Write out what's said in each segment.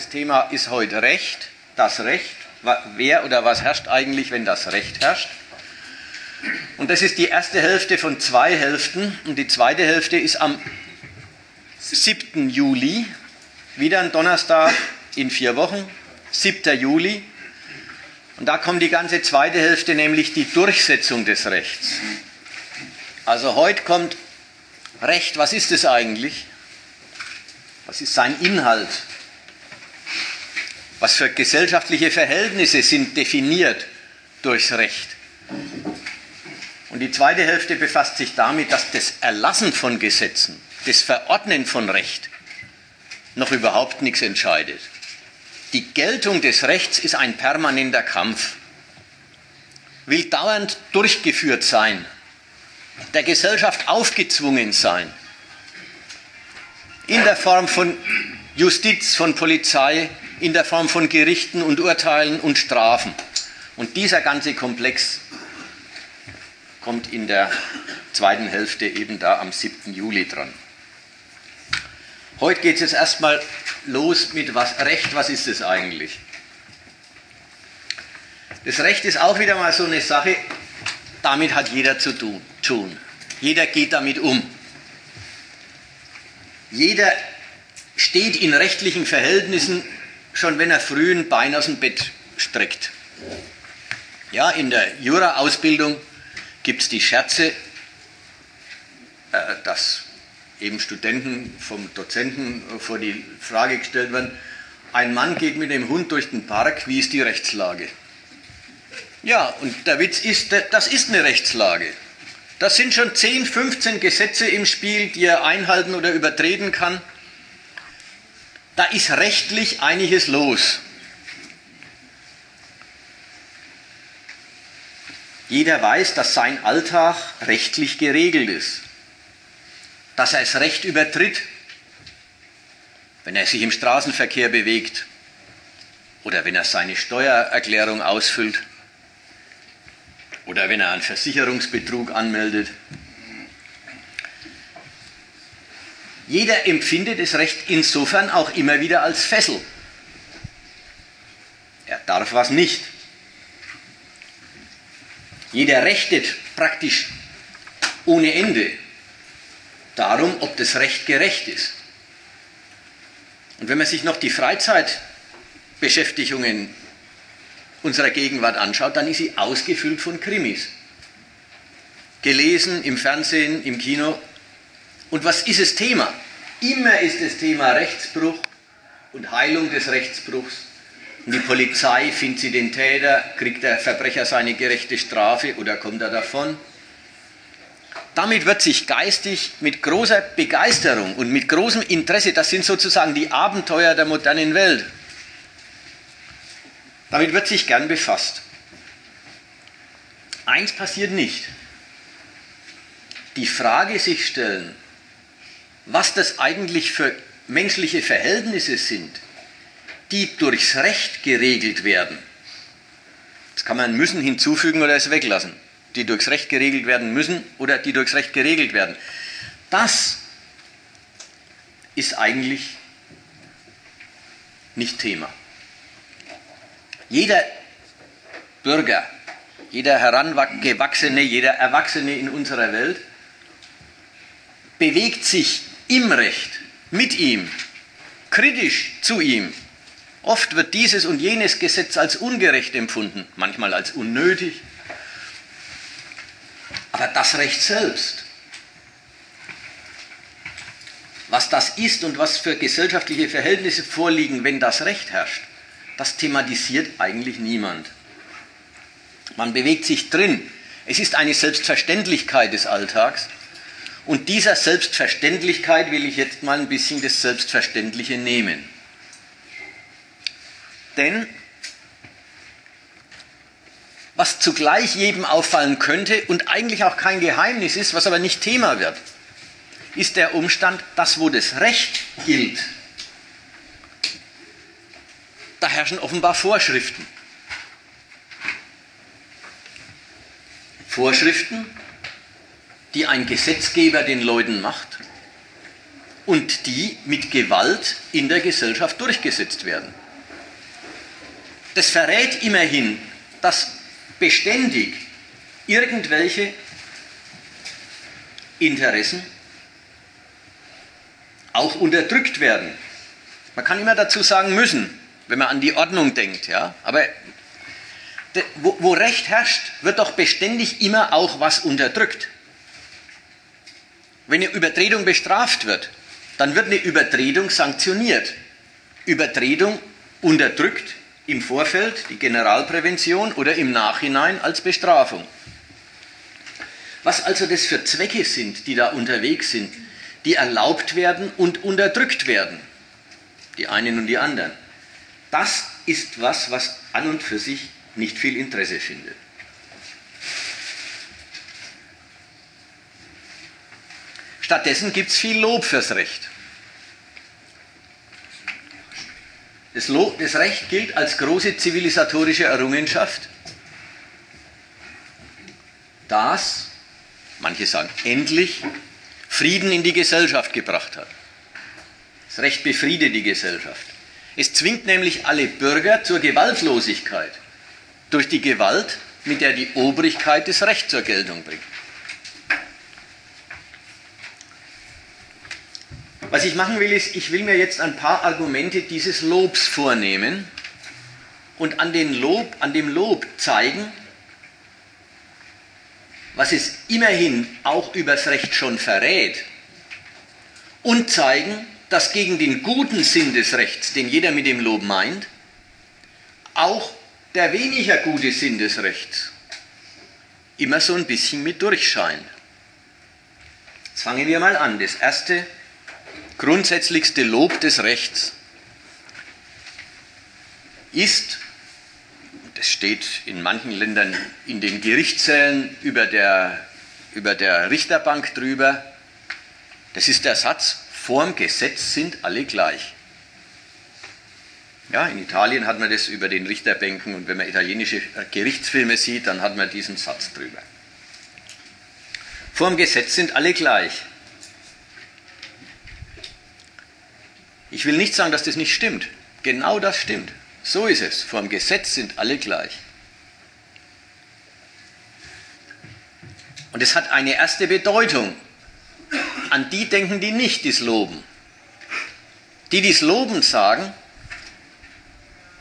Tagesthema ist heute Recht, das Recht. Wer oder was herrscht eigentlich, wenn das Recht herrscht? Und das ist die erste Hälfte von zwei Hälften. Und die zweite Hälfte ist am 7. Juli, wieder ein Donnerstag in vier Wochen, 7. Juli. Und da kommt die ganze zweite Hälfte, nämlich die Durchsetzung des Rechts. Also heute kommt Recht, was ist es eigentlich? Was ist sein Inhalt? Was für gesellschaftliche Verhältnisse sind definiert durchs Recht? Und die zweite Hälfte befasst sich damit, dass das Erlassen von Gesetzen, das Verordnen von Recht noch überhaupt nichts entscheidet. Die Geltung des Rechts ist ein permanenter Kampf, will dauernd durchgeführt sein, der Gesellschaft aufgezwungen sein, in der Form von Justiz, von Polizei, in der Form von Gerichten und Urteilen und Strafen. Und dieser ganze Komplex kommt in der zweiten Hälfte eben da am 7. Juli dran. Heute geht es jetzt erstmal los mit was Recht, was ist es eigentlich? Das Recht ist auch wieder mal so eine Sache, damit hat jeder zu tun. Jeder geht damit um. Jeder steht in rechtlichen Verhältnissen, schon wenn er früh ein Bein aus dem Bett streckt. Ja, in der Jura-Ausbildung gibt es die Scherze, äh, dass eben Studenten vom Dozenten vor die Frage gestellt werden, ein Mann geht mit dem Hund durch den Park, wie ist die Rechtslage? Ja, und der Witz ist, das ist eine Rechtslage. Das sind schon 10, 15 Gesetze im Spiel, die er einhalten oder übertreten kann. Da ist rechtlich einiges los. Jeder weiß, dass sein Alltag rechtlich geregelt ist, dass er das Recht übertritt, wenn er sich im Straßenverkehr bewegt oder wenn er seine Steuererklärung ausfüllt oder wenn er einen Versicherungsbetrug anmeldet. Jeder empfindet das Recht insofern auch immer wieder als Fessel. Er darf was nicht. Jeder rechtet praktisch ohne Ende darum, ob das Recht gerecht ist. Und wenn man sich noch die Freizeitbeschäftigungen unserer Gegenwart anschaut, dann ist sie ausgefüllt von Krimis. Gelesen im Fernsehen, im Kino. Und was ist das Thema? Immer ist das Thema Rechtsbruch und Heilung des Rechtsbruchs und die Polizei findet sie den Täter, kriegt der Verbrecher seine gerechte Strafe oder kommt er davon. Damit wird sich geistig mit großer Begeisterung und mit großem Interesse, das sind sozusagen die Abenteuer der modernen Welt, damit wird sich gern befasst. Eins passiert nicht. Die Frage sich stellen, was das eigentlich für menschliche Verhältnisse sind, die durchs Recht geregelt werden. Das kann man müssen hinzufügen oder es weglassen. Die durchs Recht geregelt werden müssen oder die durchs Recht geregelt werden. Das ist eigentlich nicht Thema. Jeder Bürger, jeder Herangewachsene, jeder Erwachsene in unserer Welt bewegt sich im Recht, mit ihm, kritisch zu ihm, Oft wird dieses und jenes Gesetz als ungerecht empfunden, manchmal als unnötig. Aber das Recht selbst, was das ist und was für gesellschaftliche Verhältnisse vorliegen, wenn das Recht herrscht, das thematisiert eigentlich niemand. Man bewegt sich drin. Es ist eine Selbstverständlichkeit des Alltags. Und dieser Selbstverständlichkeit will ich jetzt mal ein bisschen das Selbstverständliche nehmen. Denn was zugleich jedem auffallen könnte und eigentlich auch kein Geheimnis ist, was aber nicht Thema wird, ist der Umstand, dass wo das Recht gilt, da herrschen offenbar Vorschriften. Vorschriften, die ein Gesetzgeber den Leuten macht und die mit Gewalt in der Gesellschaft durchgesetzt werden. Das verrät immerhin, dass beständig irgendwelche Interessen auch unterdrückt werden. Man kann immer dazu sagen müssen, wenn man an die Ordnung denkt, ja, aber wo, Recht herrscht, wird doch beständig immer auch was unterdrückt. Wenn eine Übertretung bestraft wird, dann wird eine Übertretung sanktioniert. Übertretung unterdrückt im Vorfeld die Generalprävention oder im Nachhinein als Bestrafung. Was also das für Zwecke sind, die da unterwegs sind, die erlaubt werden und unterdrückt werden, die einen und die anderen, das ist was, was an und für sich nicht viel Interesse findet. Stattdessen gibt es viel Lob fürs Recht. Das, Lob, das Recht gilt als große zivilisatorische Errungenschaft, das, manche sagen endlich, Frieden in die Gesellschaft gebracht hat. Das Recht befriedet die Gesellschaft. Es zwingt nämlich alle Bürger zur Gewaltlosigkeit durch die Gewalt, mit der die Obrigkeit das Recht zur Geltung bringt. Was ich machen will, ist, ich will mir jetzt ein paar Argumente dieses Lobs vornehmen und an, den Lob, an dem Lob zeigen, was es immerhin auch übers Recht schon verrät, und zeigen, dass gegen den guten Sinn des Rechts, den jeder mit dem Lob meint, auch der weniger gute Sinn des Rechts immer so ein bisschen mit durchscheint. Jetzt fangen wir mal an. Das erste grundsätzlichste Lob des Rechts ist, das steht in manchen Ländern in den Gerichtssälen über der, über der Richterbank drüber, das ist der Satz, vorm Gesetz sind alle gleich. Ja, in Italien hat man das über den Richterbänken und wenn man italienische Gerichtsfilme sieht, dann hat man diesen Satz drüber. Vorm Gesetz sind alle gleich. Ich will nicht sagen, dass das nicht stimmt. Genau das stimmt. So ist es. Vor Gesetz sind alle gleich. Und es hat eine erste Bedeutung. An die denken, die nicht dies loben. Die dies loben sagen,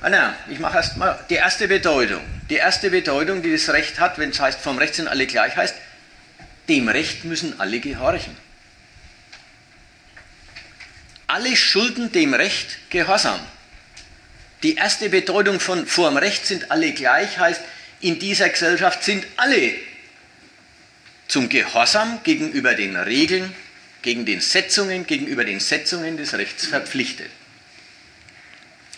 ah na, ich mache erst mal die erste Bedeutung. Die erste Bedeutung, die das Recht hat, wenn es heißt, vom Recht sind alle gleich, heißt, dem Recht müssen alle gehorchen alle schulden dem Recht Gehorsam. Die erste Bedeutung von vor dem Recht sind alle gleich heißt, in dieser Gesellschaft sind alle zum Gehorsam gegenüber den Regeln, gegen den Setzungen, gegenüber den Setzungen des Rechts verpflichtet.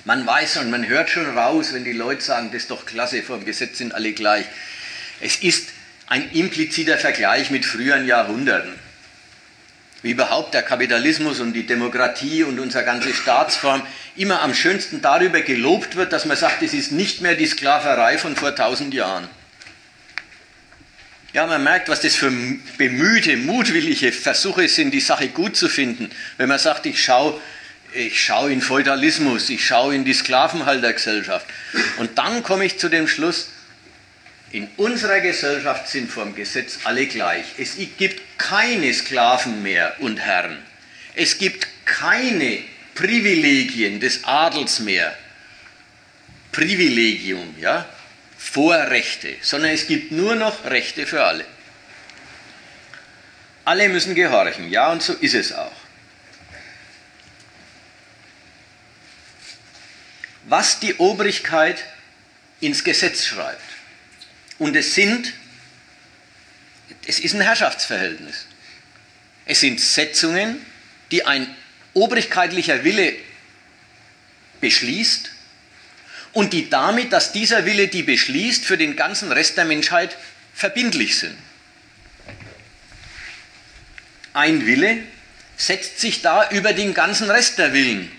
Man weiß und man hört schon raus, wenn die Leute sagen, das ist doch klasse, vor dem Gesetz sind alle gleich. Es ist ein impliziter Vergleich mit früheren Jahrhunderten wie überhaupt der Kapitalismus und die Demokratie und unsere ganze Staatsform immer am schönsten darüber gelobt wird, dass man sagt, es ist nicht mehr die Sklaverei von vor tausend Jahren. Ja, man merkt, was das für bemühte, mutwillige Versuche sind, die Sache gut zu finden. Wenn man sagt, ich schaue ich schau in Feudalismus, ich schaue in die Sklavenhaltergesellschaft. Und dann komme ich zu dem Schluss, in unserer Gesellschaft sind vor dem Gesetz alle gleich. Es gibt keine Sklaven mehr und Herren. Es gibt keine Privilegien des Adels mehr. Privilegium, ja, Vorrechte, sondern es gibt nur noch Rechte für alle. Alle müssen gehorchen, ja, und so ist es auch. Was die Obrigkeit ins Gesetz schreibt, und es sind, es ist ein Herrschaftsverhältnis. Es sind Setzungen, die ein obrigkeitlicher Wille beschließt und die damit, dass dieser Wille die beschließt, für den ganzen Rest der Menschheit verbindlich sind. Ein Wille setzt sich da über den ganzen Rest der Willen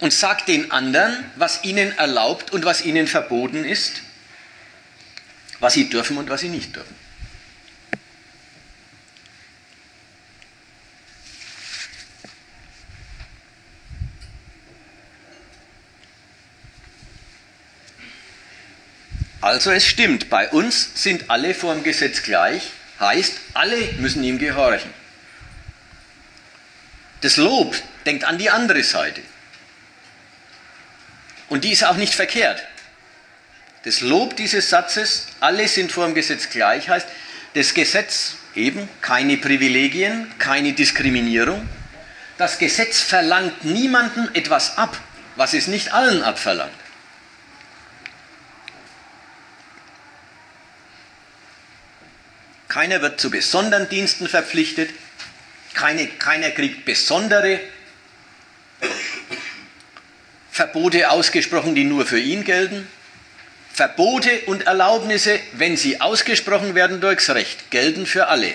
und sagt den anderen, was ihnen erlaubt und was ihnen verboten ist was sie dürfen und was sie nicht dürfen. Also es stimmt, bei uns sind alle vor dem Gesetz gleich, heißt, alle müssen ihm gehorchen. Das Lob denkt an die andere Seite. Und die ist auch nicht verkehrt. Das Lob dieses Satzes, alle sind vor dem Gesetz gleich, heißt, das Gesetz eben keine Privilegien, keine Diskriminierung. Das Gesetz verlangt niemandem etwas ab, was es nicht allen abverlangt. Keiner wird zu besonderen Diensten verpflichtet, keine, keiner kriegt besondere Verbote ausgesprochen, die nur für ihn gelten. Verbote und Erlaubnisse, wenn sie ausgesprochen werden durchs Recht, gelten für alle.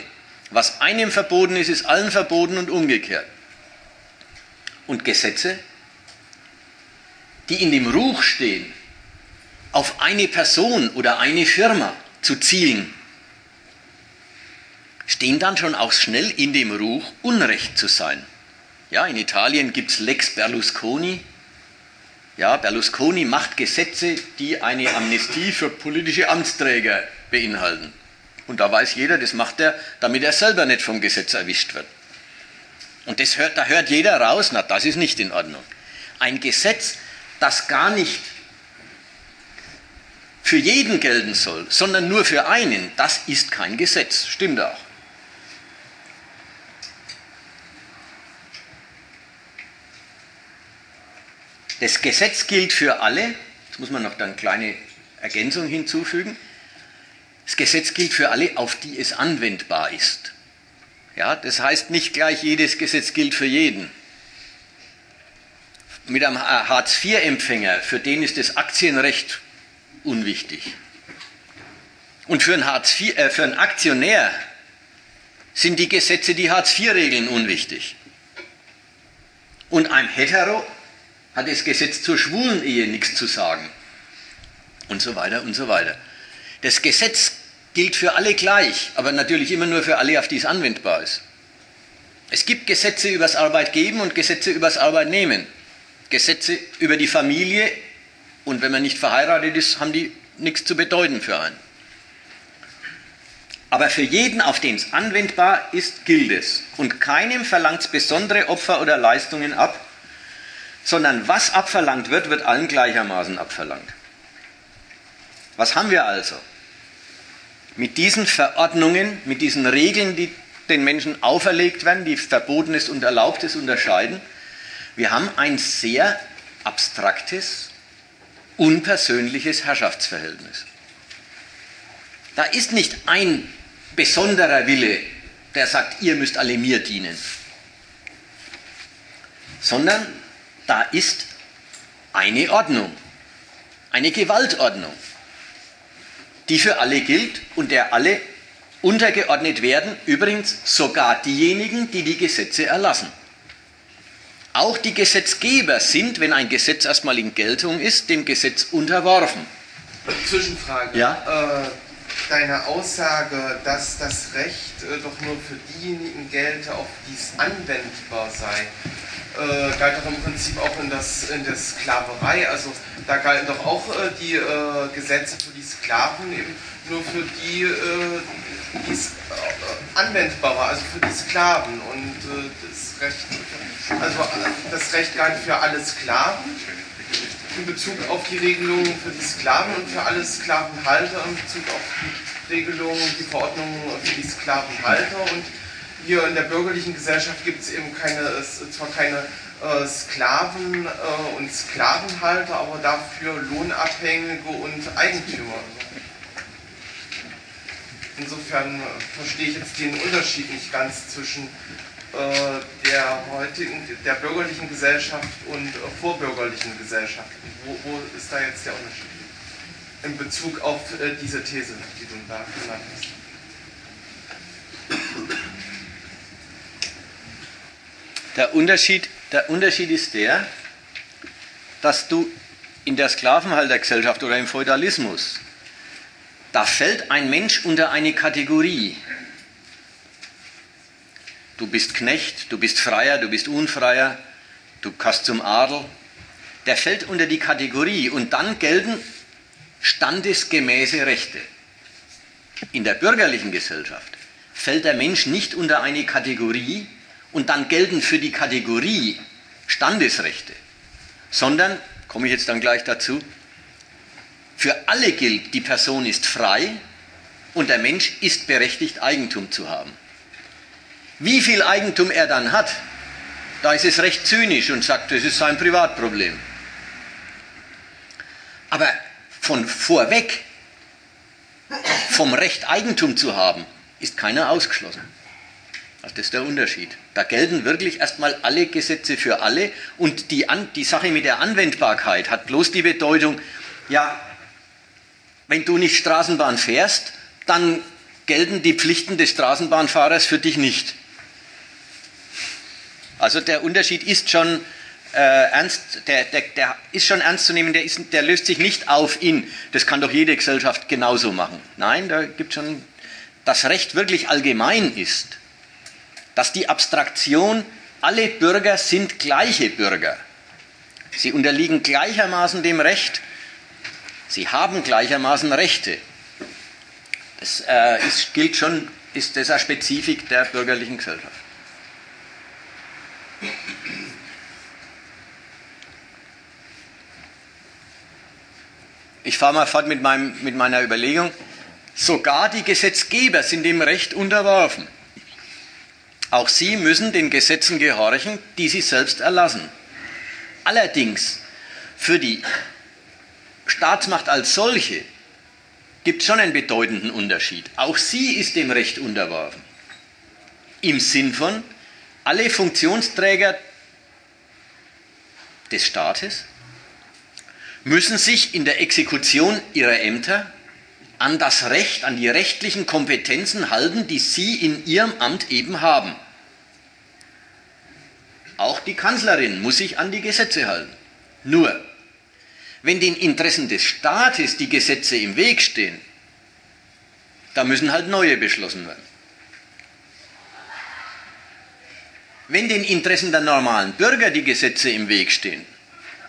Was einem verboten ist, ist allen verboten und umgekehrt. Und Gesetze, die in dem Ruch stehen, auf eine Person oder eine Firma zu zielen, stehen dann schon auch schnell in dem Ruch, Unrecht zu sein. Ja, in Italien gibt es Lex Berlusconi, ja, Berlusconi macht Gesetze, die eine Amnestie für politische Amtsträger beinhalten. Und da weiß jeder, das macht er, damit er selber nicht vom Gesetz erwischt wird. Und das hört, da hört jeder raus, na, das ist nicht in Ordnung. Ein Gesetz, das gar nicht für jeden gelten soll, sondern nur für einen, das ist kein Gesetz. Stimmt auch. Das Gesetz gilt für alle. Jetzt muss man noch eine kleine Ergänzung hinzufügen. Das Gesetz gilt für alle, auf die es anwendbar ist. Ja, das heißt nicht gleich, jedes Gesetz gilt für jeden. Mit einem Hartz-IV-Empfänger, für den ist das Aktienrecht unwichtig. Und für einen, Hartz IV, äh, für einen Aktionär sind die Gesetze, die Hartz-IV-Regeln unwichtig. Und ein Hetero hat das Gesetz zur schwulen Ehe nichts zu sagen. Und so weiter und so weiter. Das Gesetz gilt für alle gleich, aber natürlich immer nur für alle, auf die es anwendbar ist. Es gibt Gesetze übers Arbeitgeben und Gesetze übers Arbeitnehmen. Gesetze über die Familie und wenn man nicht verheiratet ist, haben die nichts zu bedeuten für einen. Aber für jeden, auf den es anwendbar ist, gilt es. Und keinem verlangt es besondere Opfer oder Leistungen ab, sondern was abverlangt wird, wird allen gleichermaßen abverlangt. Was haben wir also? Mit diesen Verordnungen, mit diesen Regeln, die den Menschen auferlegt werden, die Verbotenes und Erlaubtes unterscheiden, wir haben ein sehr abstraktes, unpersönliches Herrschaftsverhältnis. Da ist nicht ein besonderer Wille, der sagt, ihr müsst alle mir dienen, sondern da ist eine Ordnung, eine Gewaltordnung, die für alle gilt und der alle untergeordnet werden, übrigens sogar diejenigen, die die Gesetze erlassen. Auch die Gesetzgeber sind, wenn ein Gesetz erstmal in Geltung ist, dem Gesetz unterworfen. Zwischenfrage. Ja? Äh, deine Aussage, dass das Recht äh, doch nur für diejenigen gelte, auf die es anwendbar sei, äh, galt doch im Prinzip auch in, das, in der Sklaverei. Also da galten doch auch äh, die äh, Gesetze für die Sklaven eben nur für die, äh, die es äh, anwendbar war, also für die Sklaven. Und äh, das Recht, also das Recht galt für alle Sklaven in Bezug auf die Regelungen für die Sklaven und für alle Sklavenhalter in Bezug auf die Regelungen, die Verordnungen für die Sklavenhalter und hier in der bürgerlichen Gesellschaft gibt es eben keine, zwar keine äh, Sklaven äh, und Sklavenhalter, aber dafür Lohnabhängige und Eigentümer. Insofern äh, verstehe ich jetzt den Unterschied nicht ganz zwischen äh, der heutigen, der bürgerlichen Gesellschaft und äh, vorbürgerlichen Gesellschaft. Wo, wo, ist da jetzt der Unterschied? In Bezug auf äh, diese These, die du da genannt hast. Der Unterschied, der Unterschied ist der, dass du in der Sklavenhaltergesellschaft oder im Feudalismus, da fällt ein Mensch unter eine Kategorie. Du bist Knecht, du bist Freier, du bist Unfreier, du kannst zum Adel. Der fällt unter die Kategorie und dann gelten standesgemäße Rechte. In der bürgerlichen Gesellschaft fällt der Mensch nicht unter eine Kategorie und dann gelten für die Kategorie Standesrechte, sondern, komme ich jetzt dann gleich dazu, für alle gilt, die Person ist frei und der Mensch ist berechtigt, Eigentum zu haben. Wie viel Eigentum er dann hat, da ist es recht zynisch und sagt, das ist sein Privatproblem. Aber von vorweg, vom Recht Eigentum zu haben, ist keiner ausgeschlossen. Das ist der Unterschied. Da gelten wirklich erstmal alle Gesetze für alle und die, An die Sache mit der Anwendbarkeit hat bloß die Bedeutung, ja, wenn du nicht Straßenbahn fährst, dann gelten die Pflichten des Straßenbahnfahrers für dich nicht. Also der Unterschied ist schon äh, ernst, der, der, der, ist schon ernst zu nehmen, der, ist, der löst sich nicht auf in, das kann doch jede Gesellschaft genauso machen. Nein, da gibt schon, das Recht wirklich allgemein ist, dass die Abstraktion, alle Bürger sind gleiche Bürger. Sie unterliegen gleichermaßen dem Recht, sie haben gleichermaßen Rechte. Das äh, ist, gilt schon, ist das eine Spezifik der bürgerlichen Gesellschaft. Ich fahre mal fort mit, meinem, mit meiner Überlegung. Sogar die Gesetzgeber sind dem Recht unterworfen. Auch sie müssen den Gesetzen gehorchen, die sie selbst erlassen. Allerdings für die Staatsmacht als solche gibt es schon einen bedeutenden Unterschied. Auch sie ist dem Recht unterworfen. Im Sinn von, alle Funktionsträger des Staates müssen sich in der Exekution ihrer Ämter an das Recht, an die rechtlichen Kompetenzen halten, die sie in ihrem Amt eben haben. Auch die Kanzlerin muss sich an die Gesetze halten. Nur, wenn den Interessen des Staates die Gesetze im Weg stehen, da müssen halt neue beschlossen werden. Wenn den Interessen der normalen Bürger die Gesetze im Weg stehen,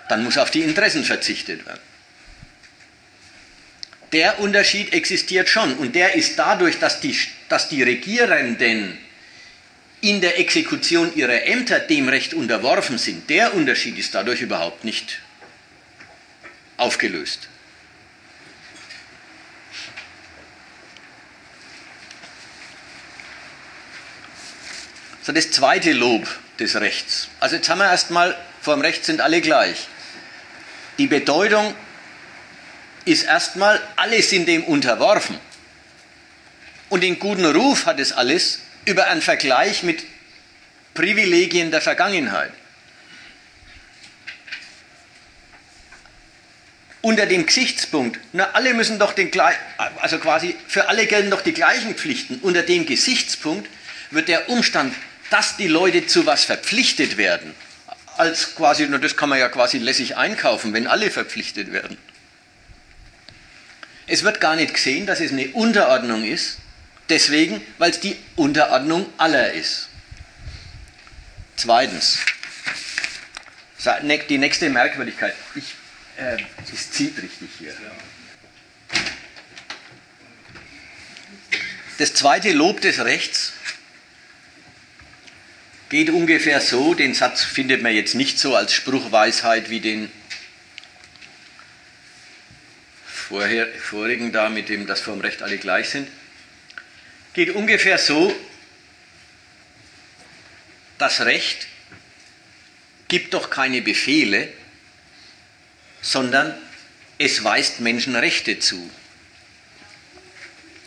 dann muss auf die Interessen verzichtet werden. Der Unterschied existiert schon und der ist dadurch, dass die, dass die Regierenden in der Exekution ihrer Ämter dem Recht unterworfen sind, der Unterschied ist dadurch überhaupt nicht aufgelöst. So das zweite Lob des Rechts. Also jetzt haben wir erstmal, vor dem Recht sind alle gleich. Die Bedeutung ist erstmal, alle sind dem unterworfen. Und den guten Ruf hat es alles über einen Vergleich mit Privilegien der Vergangenheit. Unter dem Gesichtspunkt, na, alle müssen doch den also quasi für alle gelten doch die gleichen Pflichten. Unter dem Gesichtspunkt wird der Umstand dass die Leute zu was verpflichtet werden, als quasi, nur das kann man ja quasi lässig einkaufen, wenn alle verpflichtet werden. Es wird gar nicht gesehen, dass es eine Unterordnung ist, deswegen, weil es die Unterordnung aller ist. Zweitens, die nächste Merkwürdigkeit. Ich, äh, es zieht richtig hier. Das zweite Lob des Rechts geht ungefähr so, den Satz findet man jetzt nicht so als Spruchweisheit wie den vorher, vorigen da, mit dem das vom Recht alle gleich sind. Geht ungefähr so, das Recht gibt doch keine Befehle, sondern es weist Menschen Rechte zu.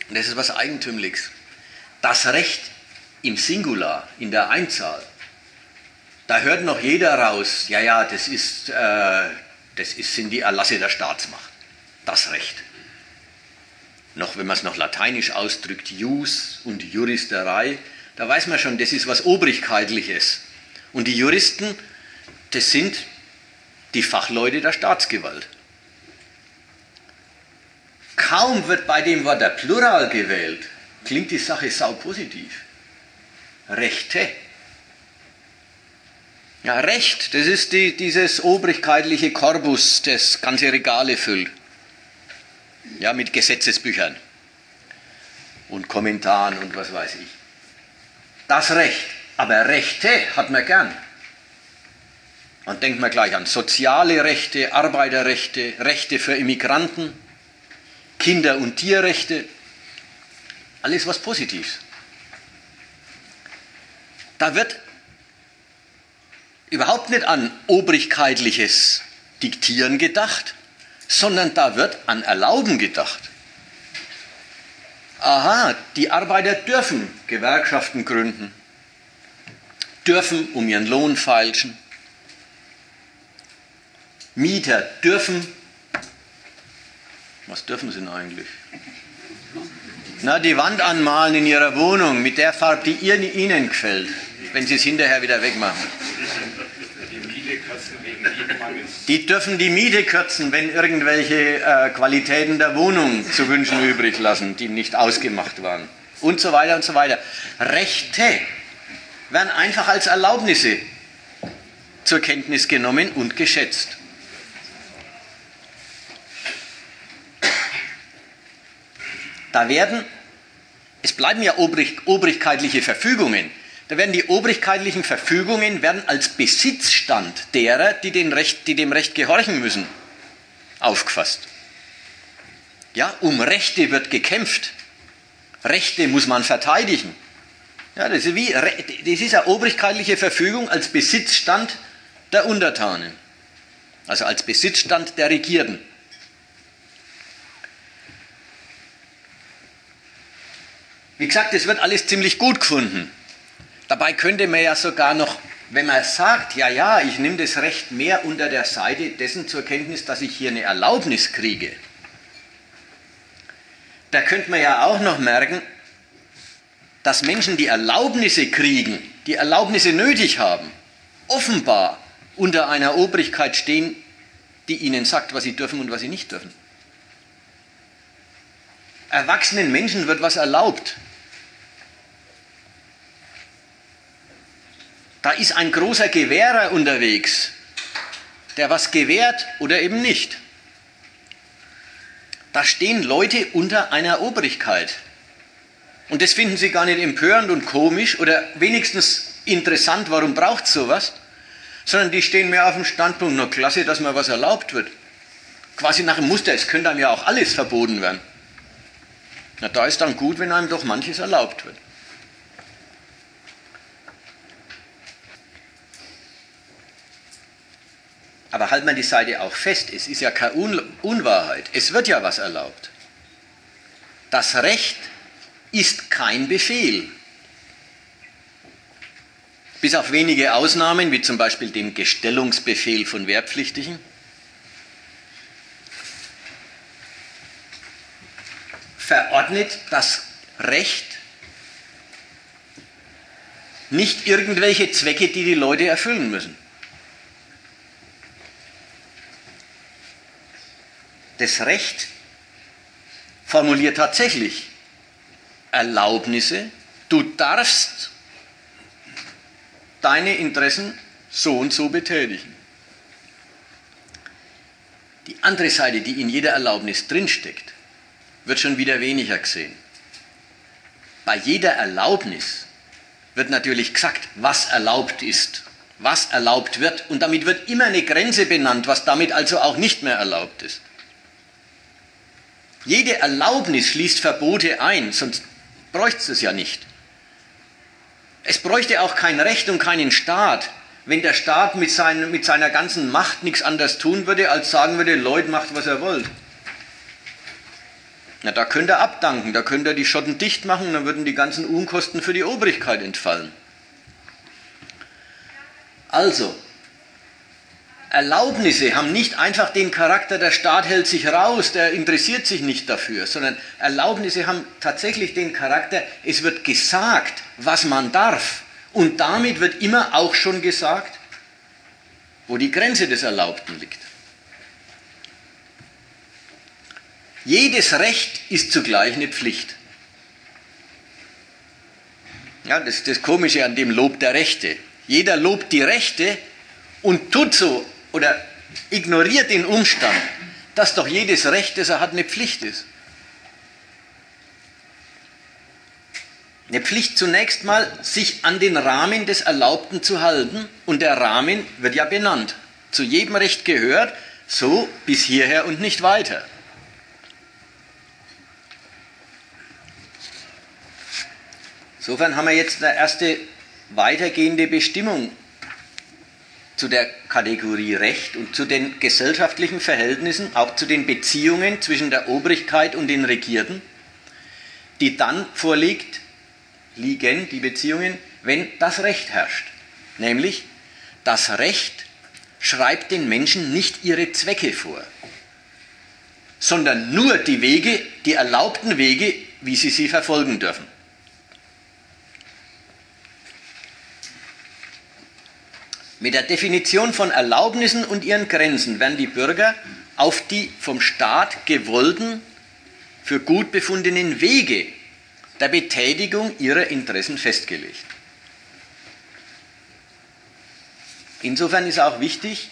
Und das ist was Eigentümliches. Das Recht im Singular, in der Einzahl, da hört noch jeder raus, ja, ja, das, ist, äh, das ist, sind die Erlasse der Staatsmacht, das Recht. Noch, wenn man es noch lateinisch ausdrückt, Jus und Juristerei, da weiß man schon, das ist was Obrigkeitliches. Und die Juristen, das sind die Fachleute der Staatsgewalt. Kaum wird bei dem Wort der Plural gewählt, klingt die Sache sau positiv. Rechte. Ja, Recht, das ist die, dieses obrigkeitliche Korpus, das ganze Regale füllt. Ja, mit Gesetzesbüchern und Kommentaren und was weiß ich. Das Recht. Aber Rechte hat man gern. Man denkt man gleich an soziale Rechte, Arbeiterrechte, Rechte für Immigranten, Kinder- und Tierrechte. Alles was Positives. Da wird überhaupt nicht an obrigkeitliches Diktieren gedacht, sondern da wird an Erlauben gedacht. Aha, die Arbeiter dürfen Gewerkschaften gründen, dürfen um ihren Lohn feilschen, Mieter dürfen, was dürfen sie denn eigentlich? Na, die Wand anmalen in ihrer Wohnung mit der Farbe, die ihnen gefällt, wenn sie es hinterher wieder wegmachen. Die dürfen die Miete kürzen, wenn irgendwelche äh, Qualitäten der Wohnung zu wünschen übrig lassen, die nicht ausgemacht waren. Und so weiter und so weiter. Rechte werden einfach als Erlaubnisse zur Kenntnis genommen und geschätzt. Da werden, es bleiben ja obrig, obrigkeitliche Verfügungen, da werden die obrigkeitlichen Verfügungen werden als Besitzstand derer, die, den Recht, die dem Recht gehorchen müssen, aufgefasst. Ja, um Rechte wird gekämpft. Rechte muss man verteidigen. Ja, das ist, wie, das ist eine obrigkeitliche Verfügung als Besitzstand der Untertanen, also als Besitzstand der Regierten. Wie gesagt, es wird alles ziemlich gut gefunden. Dabei könnte man ja sogar noch, wenn man sagt, ja, ja, ich nehme das Recht mehr unter der Seite dessen zur Kenntnis, dass ich hier eine Erlaubnis kriege, da könnte man ja auch noch merken, dass Menschen, die Erlaubnisse kriegen, die Erlaubnisse nötig haben, offenbar unter einer Obrigkeit stehen, die ihnen sagt, was sie dürfen und was sie nicht dürfen. Erwachsenen Menschen wird was erlaubt. Da ist ein großer Gewährer unterwegs, der was gewährt oder eben nicht. Da stehen Leute unter einer Obrigkeit. Und das finden sie gar nicht empörend und komisch oder wenigstens interessant, warum braucht es sowas, sondern die stehen mehr auf dem Standpunkt, nur klasse, dass mir was erlaubt wird. Quasi nach dem Muster, es könnte einem ja auch alles verboten werden. Na, da ist dann gut, wenn einem doch manches erlaubt wird. Aber halt man die Seite auch fest, es ist ja keine Un Unwahrheit, es wird ja was erlaubt. Das Recht ist kein Befehl. Bis auf wenige Ausnahmen, wie zum Beispiel den Gestellungsbefehl von Wehrpflichtigen. Verordnet das Recht nicht irgendwelche Zwecke, die die Leute erfüllen müssen. Das Recht formuliert tatsächlich Erlaubnisse, du darfst deine Interessen so und so betätigen. Die andere Seite, die in jeder Erlaubnis drinsteckt, wird schon wieder weniger gesehen. Bei jeder Erlaubnis wird natürlich gesagt, was erlaubt ist, was erlaubt wird, und damit wird immer eine Grenze benannt, was damit also auch nicht mehr erlaubt ist. Jede Erlaubnis schließt Verbote ein, sonst bräuchte es ja nicht. Es bräuchte auch kein Recht und keinen Staat, wenn der Staat mit, sein, mit seiner ganzen Macht nichts anderes tun würde, als sagen würde, Leute, macht, was ihr wollt. Na, da könnt ihr abdanken, da könnt ihr die Schotten dicht machen, dann würden die ganzen Unkosten für die Obrigkeit entfallen. Also, Erlaubnisse haben nicht einfach den Charakter, der Staat hält sich raus, der interessiert sich nicht dafür, sondern Erlaubnisse haben tatsächlich den Charakter, es wird gesagt, was man darf. Und damit wird immer auch schon gesagt, wo die Grenze des Erlaubten liegt. Jedes Recht ist zugleich eine Pflicht. Ja, das ist das Komische an dem Lob der Rechte. Jeder lobt die Rechte und tut so, oder ignoriert den Umstand, dass doch jedes Recht, das er hat, eine Pflicht ist. Eine Pflicht zunächst mal, sich an den Rahmen des Erlaubten zu halten. Und der Rahmen wird ja benannt. Zu jedem Recht gehört, so bis hierher und nicht weiter. Insofern haben wir jetzt eine erste weitergehende Bestimmung zu der Kategorie Recht und zu den gesellschaftlichen Verhältnissen, auch zu den Beziehungen zwischen der Obrigkeit und den Regierten, die dann vorliegt, liegen die Beziehungen, wenn das Recht herrscht. Nämlich, das Recht schreibt den Menschen nicht ihre Zwecke vor, sondern nur die Wege, die erlaubten Wege, wie sie sie verfolgen dürfen. Mit der Definition von Erlaubnissen und ihren Grenzen werden die Bürger auf die vom Staat gewollten, für gut befundenen Wege der Betätigung ihrer Interessen festgelegt. Insofern ist auch wichtig,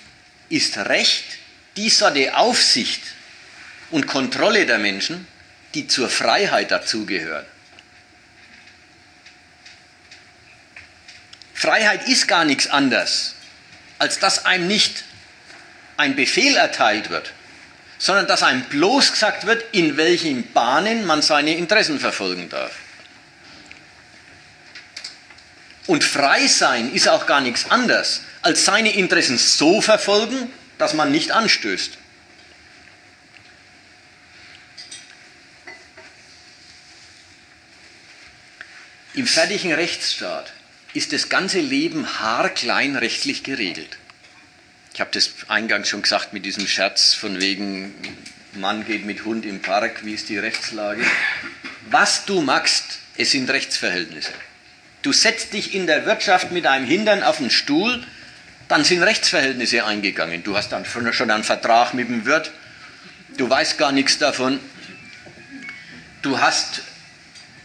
ist Recht die Sorte Aufsicht und Kontrolle der Menschen, die zur Freiheit dazugehört. Freiheit ist gar nichts anderes, als dass einem nicht ein Befehl erteilt wird, sondern dass einem bloß gesagt wird, in welchen Bahnen man seine Interessen verfolgen darf. Und frei sein ist auch gar nichts anderes, als seine Interessen so verfolgen, dass man nicht anstößt. Im fertigen Rechtsstaat ist das ganze Leben haarklein rechtlich geregelt. Ich habe das eingangs schon gesagt mit diesem Scherz von wegen, Mann geht mit Hund im Park, wie ist die Rechtslage? Was du magst, es sind Rechtsverhältnisse. Du setzt dich in der Wirtschaft mit einem Hintern auf den Stuhl, dann sind Rechtsverhältnisse eingegangen. Du hast dann schon einen Vertrag mit dem Wirt, du weißt gar nichts davon. Du hast,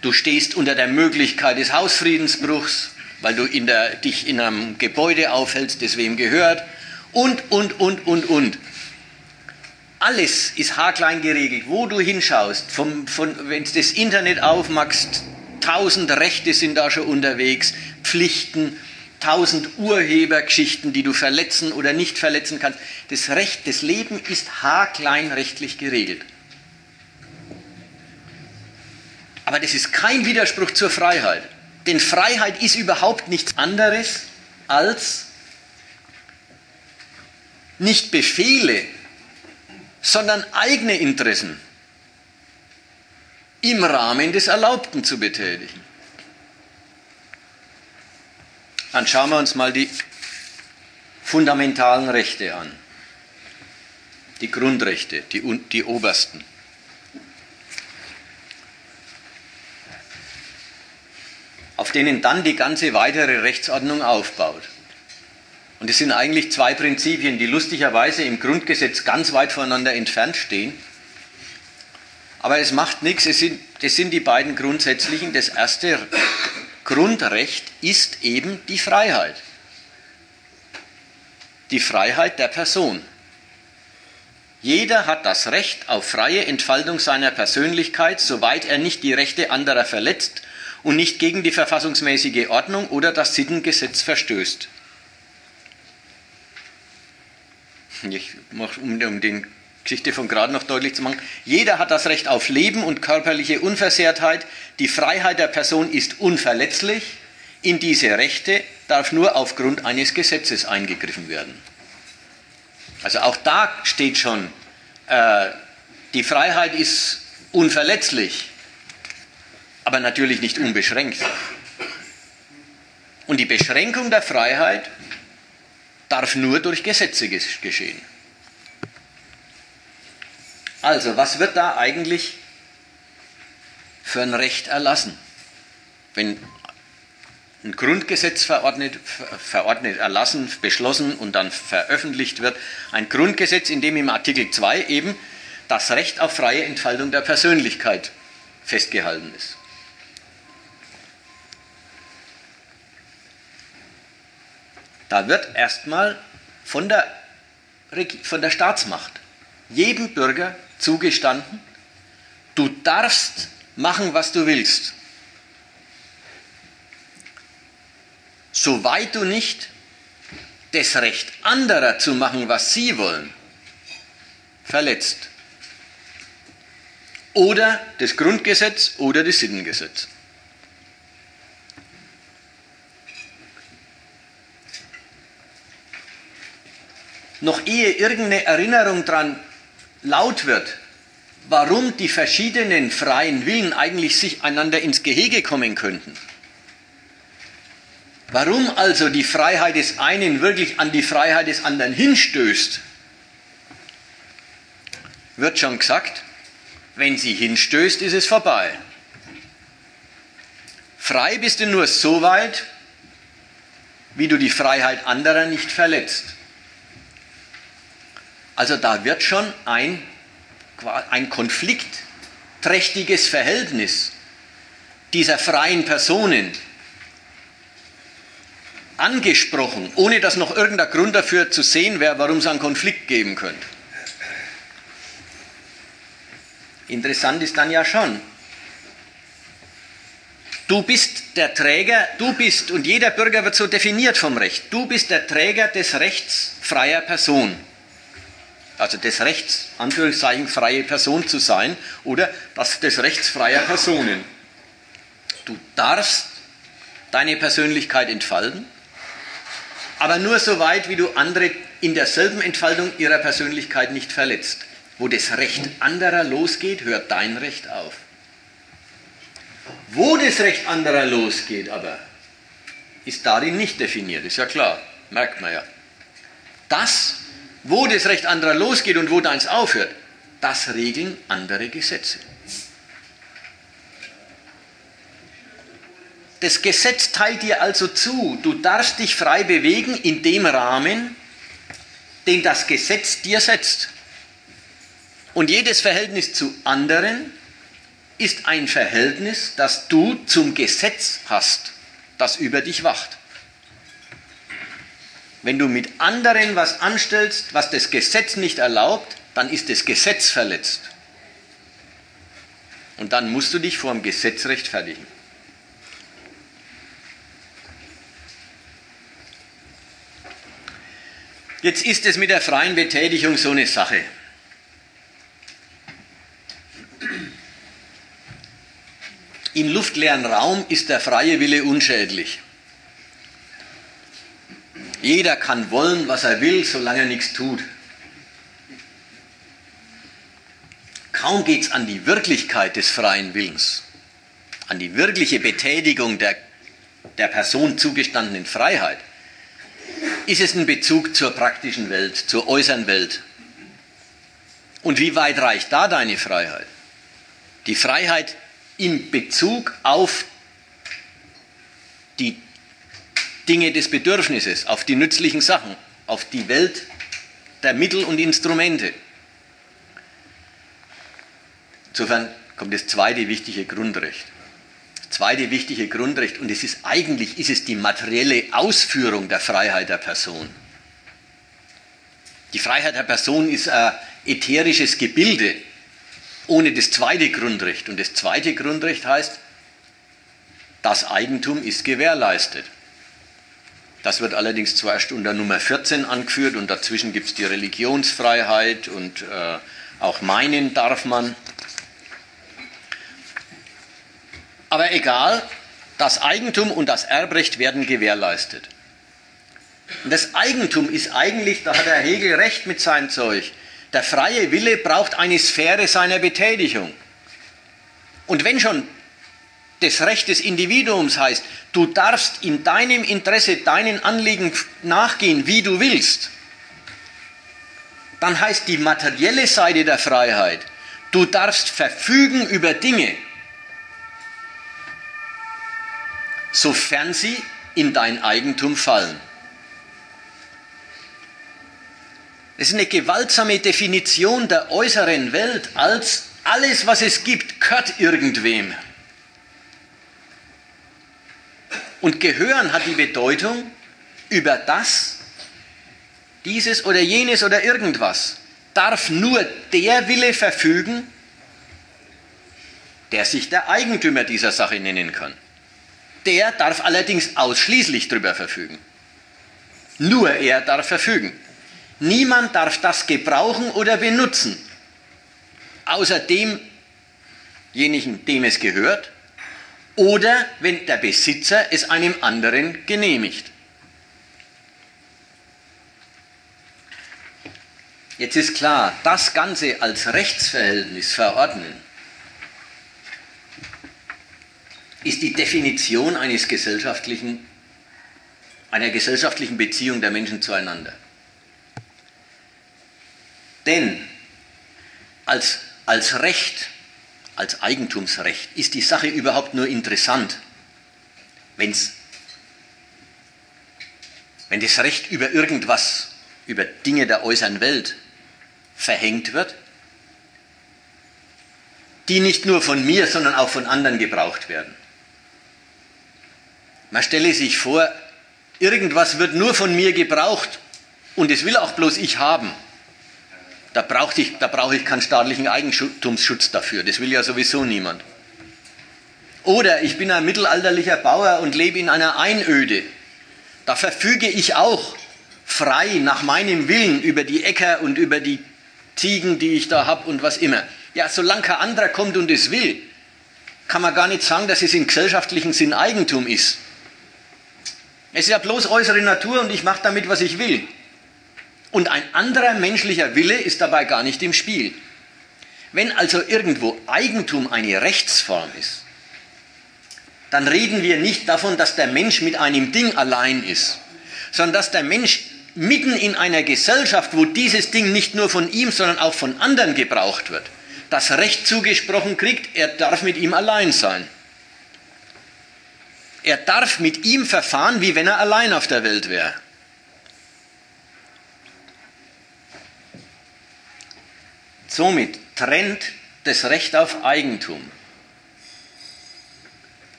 du stehst unter der Möglichkeit des Hausfriedensbruchs, weil du in der, dich in einem Gebäude aufhältst, das wem gehört. Und, und, und, und, und. Alles ist haarklein geregelt, wo du hinschaust. Vom, von, wenn du das Internet aufmachst, tausend Rechte sind da schon unterwegs, Pflichten, tausend Urhebergeschichten, die du verletzen oder nicht verletzen kannst. Das Recht, das Leben ist haarklein rechtlich geregelt. Aber das ist kein Widerspruch zur Freiheit. Denn Freiheit ist überhaupt nichts anderes als nicht Befehle, sondern eigene Interessen im Rahmen des Erlaubten zu betätigen. Dann schauen wir uns mal die fundamentalen Rechte an, die Grundrechte, die, die obersten. Auf denen dann die ganze weitere Rechtsordnung aufbaut. Und es sind eigentlich zwei Prinzipien, die lustigerweise im Grundgesetz ganz weit voneinander entfernt stehen. Aber es macht nichts, es sind, das sind die beiden grundsätzlichen. Das erste Grundrecht ist eben die Freiheit. Die Freiheit der Person. Jeder hat das Recht auf freie Entfaltung seiner Persönlichkeit, soweit er nicht die Rechte anderer verletzt und nicht gegen die verfassungsmäßige Ordnung oder das Sittengesetz verstößt. Ich mache, um, um die Geschichte von gerade noch deutlich zu machen, jeder hat das Recht auf Leben und körperliche Unversehrtheit. Die Freiheit der Person ist unverletzlich. In diese Rechte darf nur aufgrund eines Gesetzes eingegriffen werden. Also auch da steht schon, äh, die Freiheit ist unverletzlich aber natürlich nicht unbeschränkt. Und die Beschränkung der Freiheit darf nur durch Gesetze geschehen. Also, was wird da eigentlich für ein Recht erlassen? Wenn ein Grundgesetz verordnet, verordnet, erlassen, beschlossen und dann veröffentlicht wird, ein Grundgesetz, in dem im Artikel 2 eben das Recht auf freie Entfaltung der Persönlichkeit festgehalten ist. Da wird erstmal von der, von der Staatsmacht jedem Bürger zugestanden, du darfst machen, was du willst. Soweit du nicht das Recht anderer zu machen, was sie wollen, verletzt. Oder das Grundgesetz oder das Sittengesetz. Noch ehe irgendeine Erinnerung daran laut wird, warum die verschiedenen freien Willen eigentlich sich einander ins Gehege kommen könnten, Warum also die Freiheit des einen wirklich an die Freiheit des anderen hinstößt, wird schon gesagt, wenn sie hinstößt, ist es vorbei. Frei bist du nur so weit, wie du die Freiheit anderer nicht verletzt. Also da wird schon ein, ein konfliktträchtiges Verhältnis dieser freien Personen angesprochen, ohne dass noch irgendein Grund dafür zu sehen wäre, warum es einen Konflikt geben könnte. Interessant ist dann ja schon, du bist der Träger, du bist, und jeder Bürger wird so definiert vom Recht, du bist der Träger des Rechts freier Person. Also des Rechts, Anführungszeichen, freie Person zu sein oder das, des Rechts freier Personen. Du darfst deine Persönlichkeit entfalten aber nur so weit, wie du andere in derselben Entfaltung ihrer Persönlichkeit nicht verletzt. Wo das Recht anderer losgeht, hört dein Recht auf. Wo das Recht anderer losgeht aber, ist darin nicht definiert, ist ja klar, merkt man ja. Das, wo das Recht anderer losgeht und wo deins aufhört, das regeln andere Gesetze. Das Gesetz teilt dir also zu, du darfst dich frei bewegen in dem Rahmen, den das Gesetz dir setzt. Und jedes Verhältnis zu anderen ist ein Verhältnis, das du zum Gesetz hast, das über dich wacht. Wenn du mit anderen was anstellst, was das Gesetz nicht erlaubt, dann ist das Gesetz verletzt. Und dann musst du dich vor dem Gesetz rechtfertigen. Jetzt ist es mit der freien Betätigung so eine Sache. Im luftleeren Raum ist der freie Wille unschädlich. Jeder kann wollen, was er will, solange er nichts tut. Kaum geht es an die Wirklichkeit des freien Willens, an die wirkliche Betätigung der, der Person zugestandenen Freiheit, ist es ein Bezug zur praktischen Welt, zur äußeren Welt. Und wie weit reicht da deine Freiheit? Die Freiheit im Bezug auf die Dinge des Bedürfnisses, auf die nützlichen Sachen, auf die Welt der Mittel und Instrumente. Insofern kommt das zweite wichtige Grundrecht zweite wichtige Grundrecht und es ist eigentlich ist es die materielle Ausführung der Freiheit der Person. Die Freiheit der Person ist ein ätherisches Gebilde ohne das zweite Grundrecht und das zweite Grundrecht heißt, das Eigentum ist gewährleistet. Das wird allerdings zuerst unter Nummer 14 angeführt und dazwischen gibt es die Religionsfreiheit und äh, auch meinen darf man. Aber egal, das Eigentum und das Erbrecht werden gewährleistet. Und das Eigentum ist eigentlich, da hat der Hegel recht mit seinem Zeug, der freie Wille braucht eine Sphäre seiner Betätigung. Und wenn schon das Recht des Individuums heißt, du darfst in deinem Interesse deinen Anliegen nachgehen, wie du willst, dann heißt die materielle Seite der Freiheit, du darfst verfügen über Dinge, sofern sie in dein Eigentum fallen. Es ist eine gewaltsame Definition der äußeren Welt als alles, was es gibt, gehört irgendwem. Und gehören hat die Bedeutung über das, dieses oder jenes oder irgendwas. darf nur der Wille verfügen, der sich der Eigentümer dieser Sache nennen kann. Der darf allerdings ausschließlich darüber verfügen. Nur er darf verfügen. Niemand darf das gebrauchen oder benutzen, außer demjenigen, dem es gehört, oder wenn der Besitzer es einem anderen genehmigt. Jetzt ist klar, das Ganze als Rechtsverhältnis verordnen, ist die Definition eines gesellschaftlichen, einer gesellschaftlichen Beziehung der Menschen zueinander. Denn als, als Recht, als Eigentumsrecht ist die Sache überhaupt nur interessant, wenn's, wenn das Recht über irgendwas, über Dinge der äußeren Welt verhängt wird, die nicht nur von mir, sondern auch von anderen gebraucht werden. Man stelle sich vor, irgendwas wird nur von mir gebraucht und es will auch bloß ich haben. Da brauche ich, brauch ich keinen staatlichen Eigentumsschutz dafür. Das will ja sowieso niemand. Oder ich bin ein mittelalterlicher Bauer und lebe in einer Einöde. Da verfüge ich auch frei nach meinem Willen über die Äcker und über die Ziegen, die ich da habe und was immer. Ja, solange kein anderer kommt und es will, kann man gar nicht sagen, dass es im gesellschaftlichen Sinn Eigentum ist. Es ist ja bloß äußere Natur und ich mache damit, was ich will. Und ein anderer menschlicher Wille ist dabei gar nicht im Spiel. Wenn also irgendwo Eigentum eine Rechtsform ist, dann reden wir nicht davon, dass der Mensch mit einem Ding allein ist, sondern dass der Mensch mitten in einer Gesellschaft, wo dieses Ding nicht nur von ihm, sondern auch von anderen gebraucht wird, das Recht zugesprochen kriegt, er darf mit ihm allein sein. Er darf mit ihm verfahren, wie wenn er allein auf der Welt wäre. Somit trennt das Recht auf Eigentum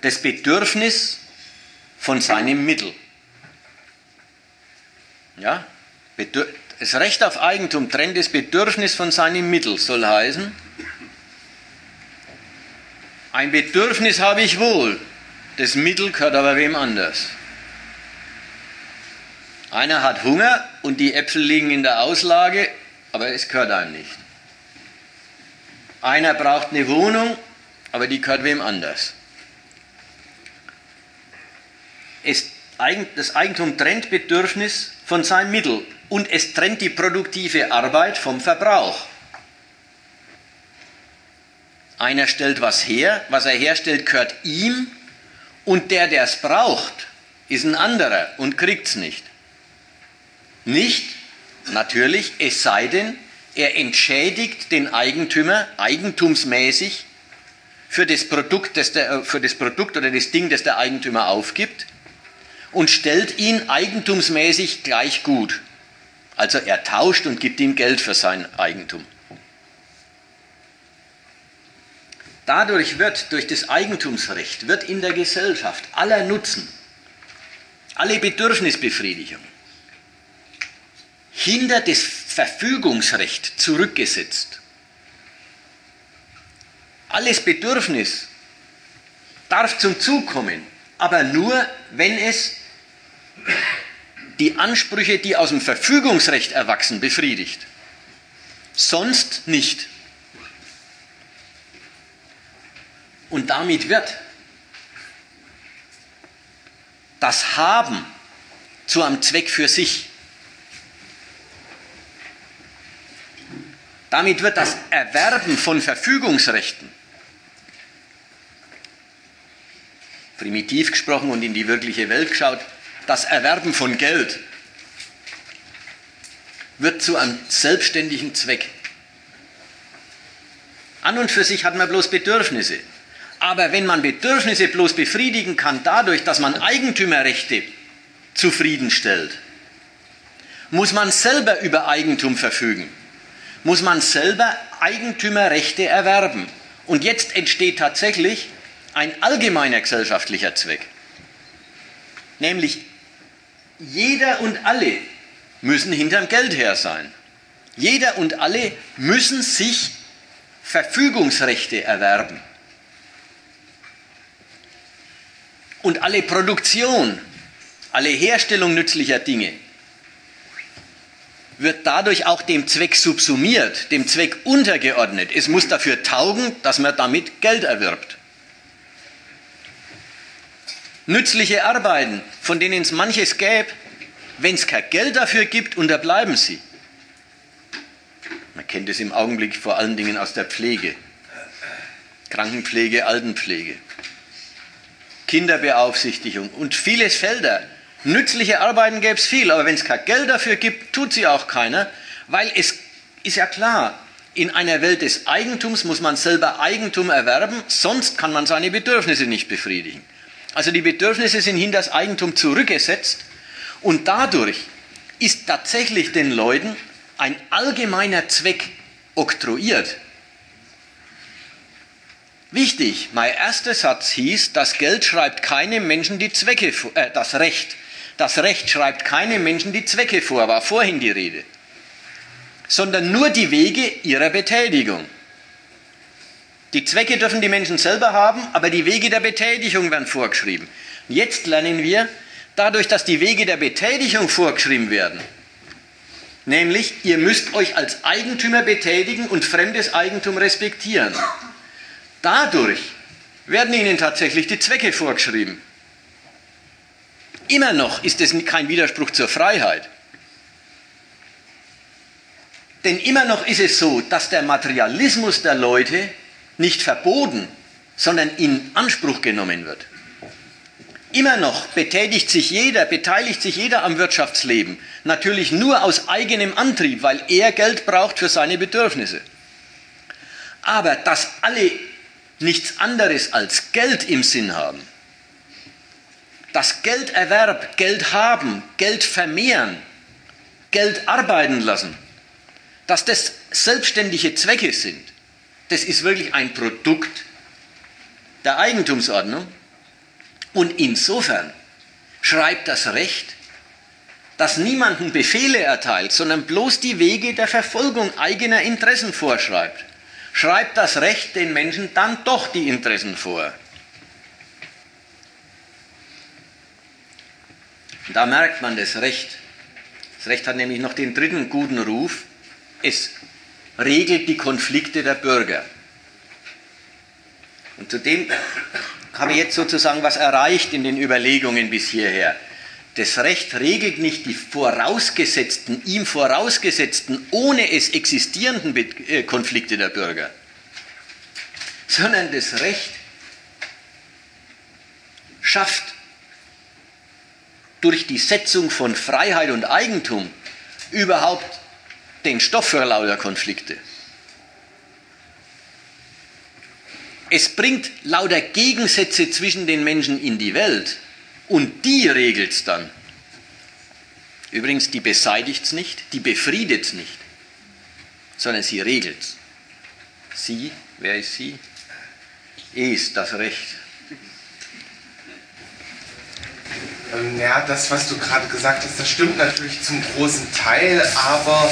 das Bedürfnis von seinem Mittel. Ja? Das Recht auf Eigentum trennt das Bedürfnis von seinem Mittel, soll heißen, ein Bedürfnis habe ich wohl, das Mittel gehört aber wem anders. Einer hat Hunger und die Äpfel liegen in der Auslage, aber es gehört einem nicht. Einer braucht eine Wohnung, aber die gehört wem anders. Das Eigentum trennt Bedürfnis von seinem Mittel und es trennt die produktive Arbeit vom Verbrauch. Einer stellt was her, was er herstellt, gehört ihm und der, der es braucht, ist ein anderer und kriegt es nicht. Nicht, natürlich, es sei denn, er entschädigt den Eigentümer eigentumsmäßig für das Produkt, das der, für das Produkt oder das Ding, das der Eigentümer aufgibt und stellt ihn eigentumsmäßig gleich gut. Also er tauscht und gibt ihm Geld für sein Eigentum. Dadurch wird durch das Eigentumsrecht wird in der Gesellschaft aller Nutzen, alle Bedürfnisbefriedigung hinter das Verfügungsrecht zurückgesetzt. Alles Bedürfnis darf zum Zug kommen, aber nur, wenn es die Ansprüche, die aus dem Verfügungsrecht erwachsen, befriedigt. Sonst nicht. Und damit wird das Haben zu einem Zweck für sich. Damit wird das Erwerben von Verfügungsrechten, primitiv gesprochen und in die wirkliche Welt geschaut, das Erwerben von Geld wird zu einem selbstständigen Zweck. An und für sich hat man bloß Bedürfnisse. Aber wenn man Bedürfnisse bloß befriedigen kann dadurch, dass man Eigentümerrechte zufriedenstellt, muss man selber über Eigentum verfügen, muss man selber Eigentümerrechte erwerben. Und jetzt entsteht tatsächlich ein allgemeiner gesellschaftlicher Zweck. Nämlich jeder und alle müssen hinterm Geld her sein. Jeder und alle müssen sich Verfügungsrechte erwerben. Und alle Produktion, alle Herstellung nützlicher Dinge wird dadurch auch dem Zweck subsumiert, dem Zweck untergeordnet. Es muss dafür taugen, dass man damit Geld erwirbt. Nützliche Arbeiten, von denen es manches gäbe, wenn es kein Geld dafür gibt, unterbleiben sie. Man kennt es im Augenblick vor allen Dingen aus der Pflege. Krankenpflege, Altenpflege, Kinderbeaufsichtigung und vieles Felder. Nützliche Arbeiten gäbe es viel, aber wenn es kein Geld dafür gibt, tut sie auch keiner, weil es ist ja klar, in einer Welt des Eigentums muss man selber Eigentum erwerben, sonst kann man seine Bedürfnisse nicht befriedigen. Also die Bedürfnisse sind hinter das Eigentum zurückgesetzt und dadurch ist tatsächlich den Leuten ein allgemeiner Zweck oktroyiert. Wichtig, mein erster Satz hieß, das Geld schreibt keinem Menschen die Zwecke äh, das Recht. Das Recht schreibt keinem Menschen die Zwecke vor, war vorhin die Rede, sondern nur die Wege ihrer Betätigung. Die Zwecke dürfen die Menschen selber haben, aber die Wege der Betätigung werden vorgeschrieben. Jetzt lernen wir, dadurch, dass die Wege der Betätigung vorgeschrieben werden, nämlich ihr müsst euch als Eigentümer betätigen und fremdes Eigentum respektieren. Dadurch werden ihnen tatsächlich die Zwecke vorgeschrieben. Immer noch ist es kein Widerspruch zur Freiheit. Denn immer noch ist es so, dass der Materialismus der Leute nicht verboten, sondern in Anspruch genommen wird. Immer noch betätigt sich jeder, beteiligt sich jeder am Wirtschaftsleben. Natürlich nur aus eigenem Antrieb, weil er Geld braucht für seine Bedürfnisse. Aber dass alle nichts anderes als Geld im Sinn haben, dass Gelderwerb, Geld haben, Geld vermehren, Geld arbeiten lassen, dass das selbstständige Zwecke sind, das ist wirklich ein Produkt der Eigentumsordnung. Und insofern schreibt das Recht, das niemanden Befehle erteilt, sondern bloß die Wege der Verfolgung eigener Interessen vorschreibt, schreibt das Recht den Menschen dann doch die Interessen vor. Da merkt man das Recht. Das Recht hat nämlich noch den dritten guten Ruf. Es regelt die Konflikte der Bürger. Und zudem habe ich jetzt sozusagen was erreicht in den Überlegungen bis hierher. Das Recht regelt nicht die vorausgesetzten, ihm vorausgesetzten, ohne es existierenden äh, Konflikte der Bürger, sondern das Recht schafft durch die Setzung von Freiheit und Eigentum überhaupt den Stoff für lauter Konflikte. Es bringt lauter Gegensätze zwischen den Menschen in die Welt und die regelt es dann. Übrigens, die beseitigt es nicht, die befriedet es nicht, sondern sie regelt es. Sie, wer ist sie? Ist das Recht. Ähm, ja, das, was du gerade gesagt hast, das stimmt natürlich zum großen Teil, aber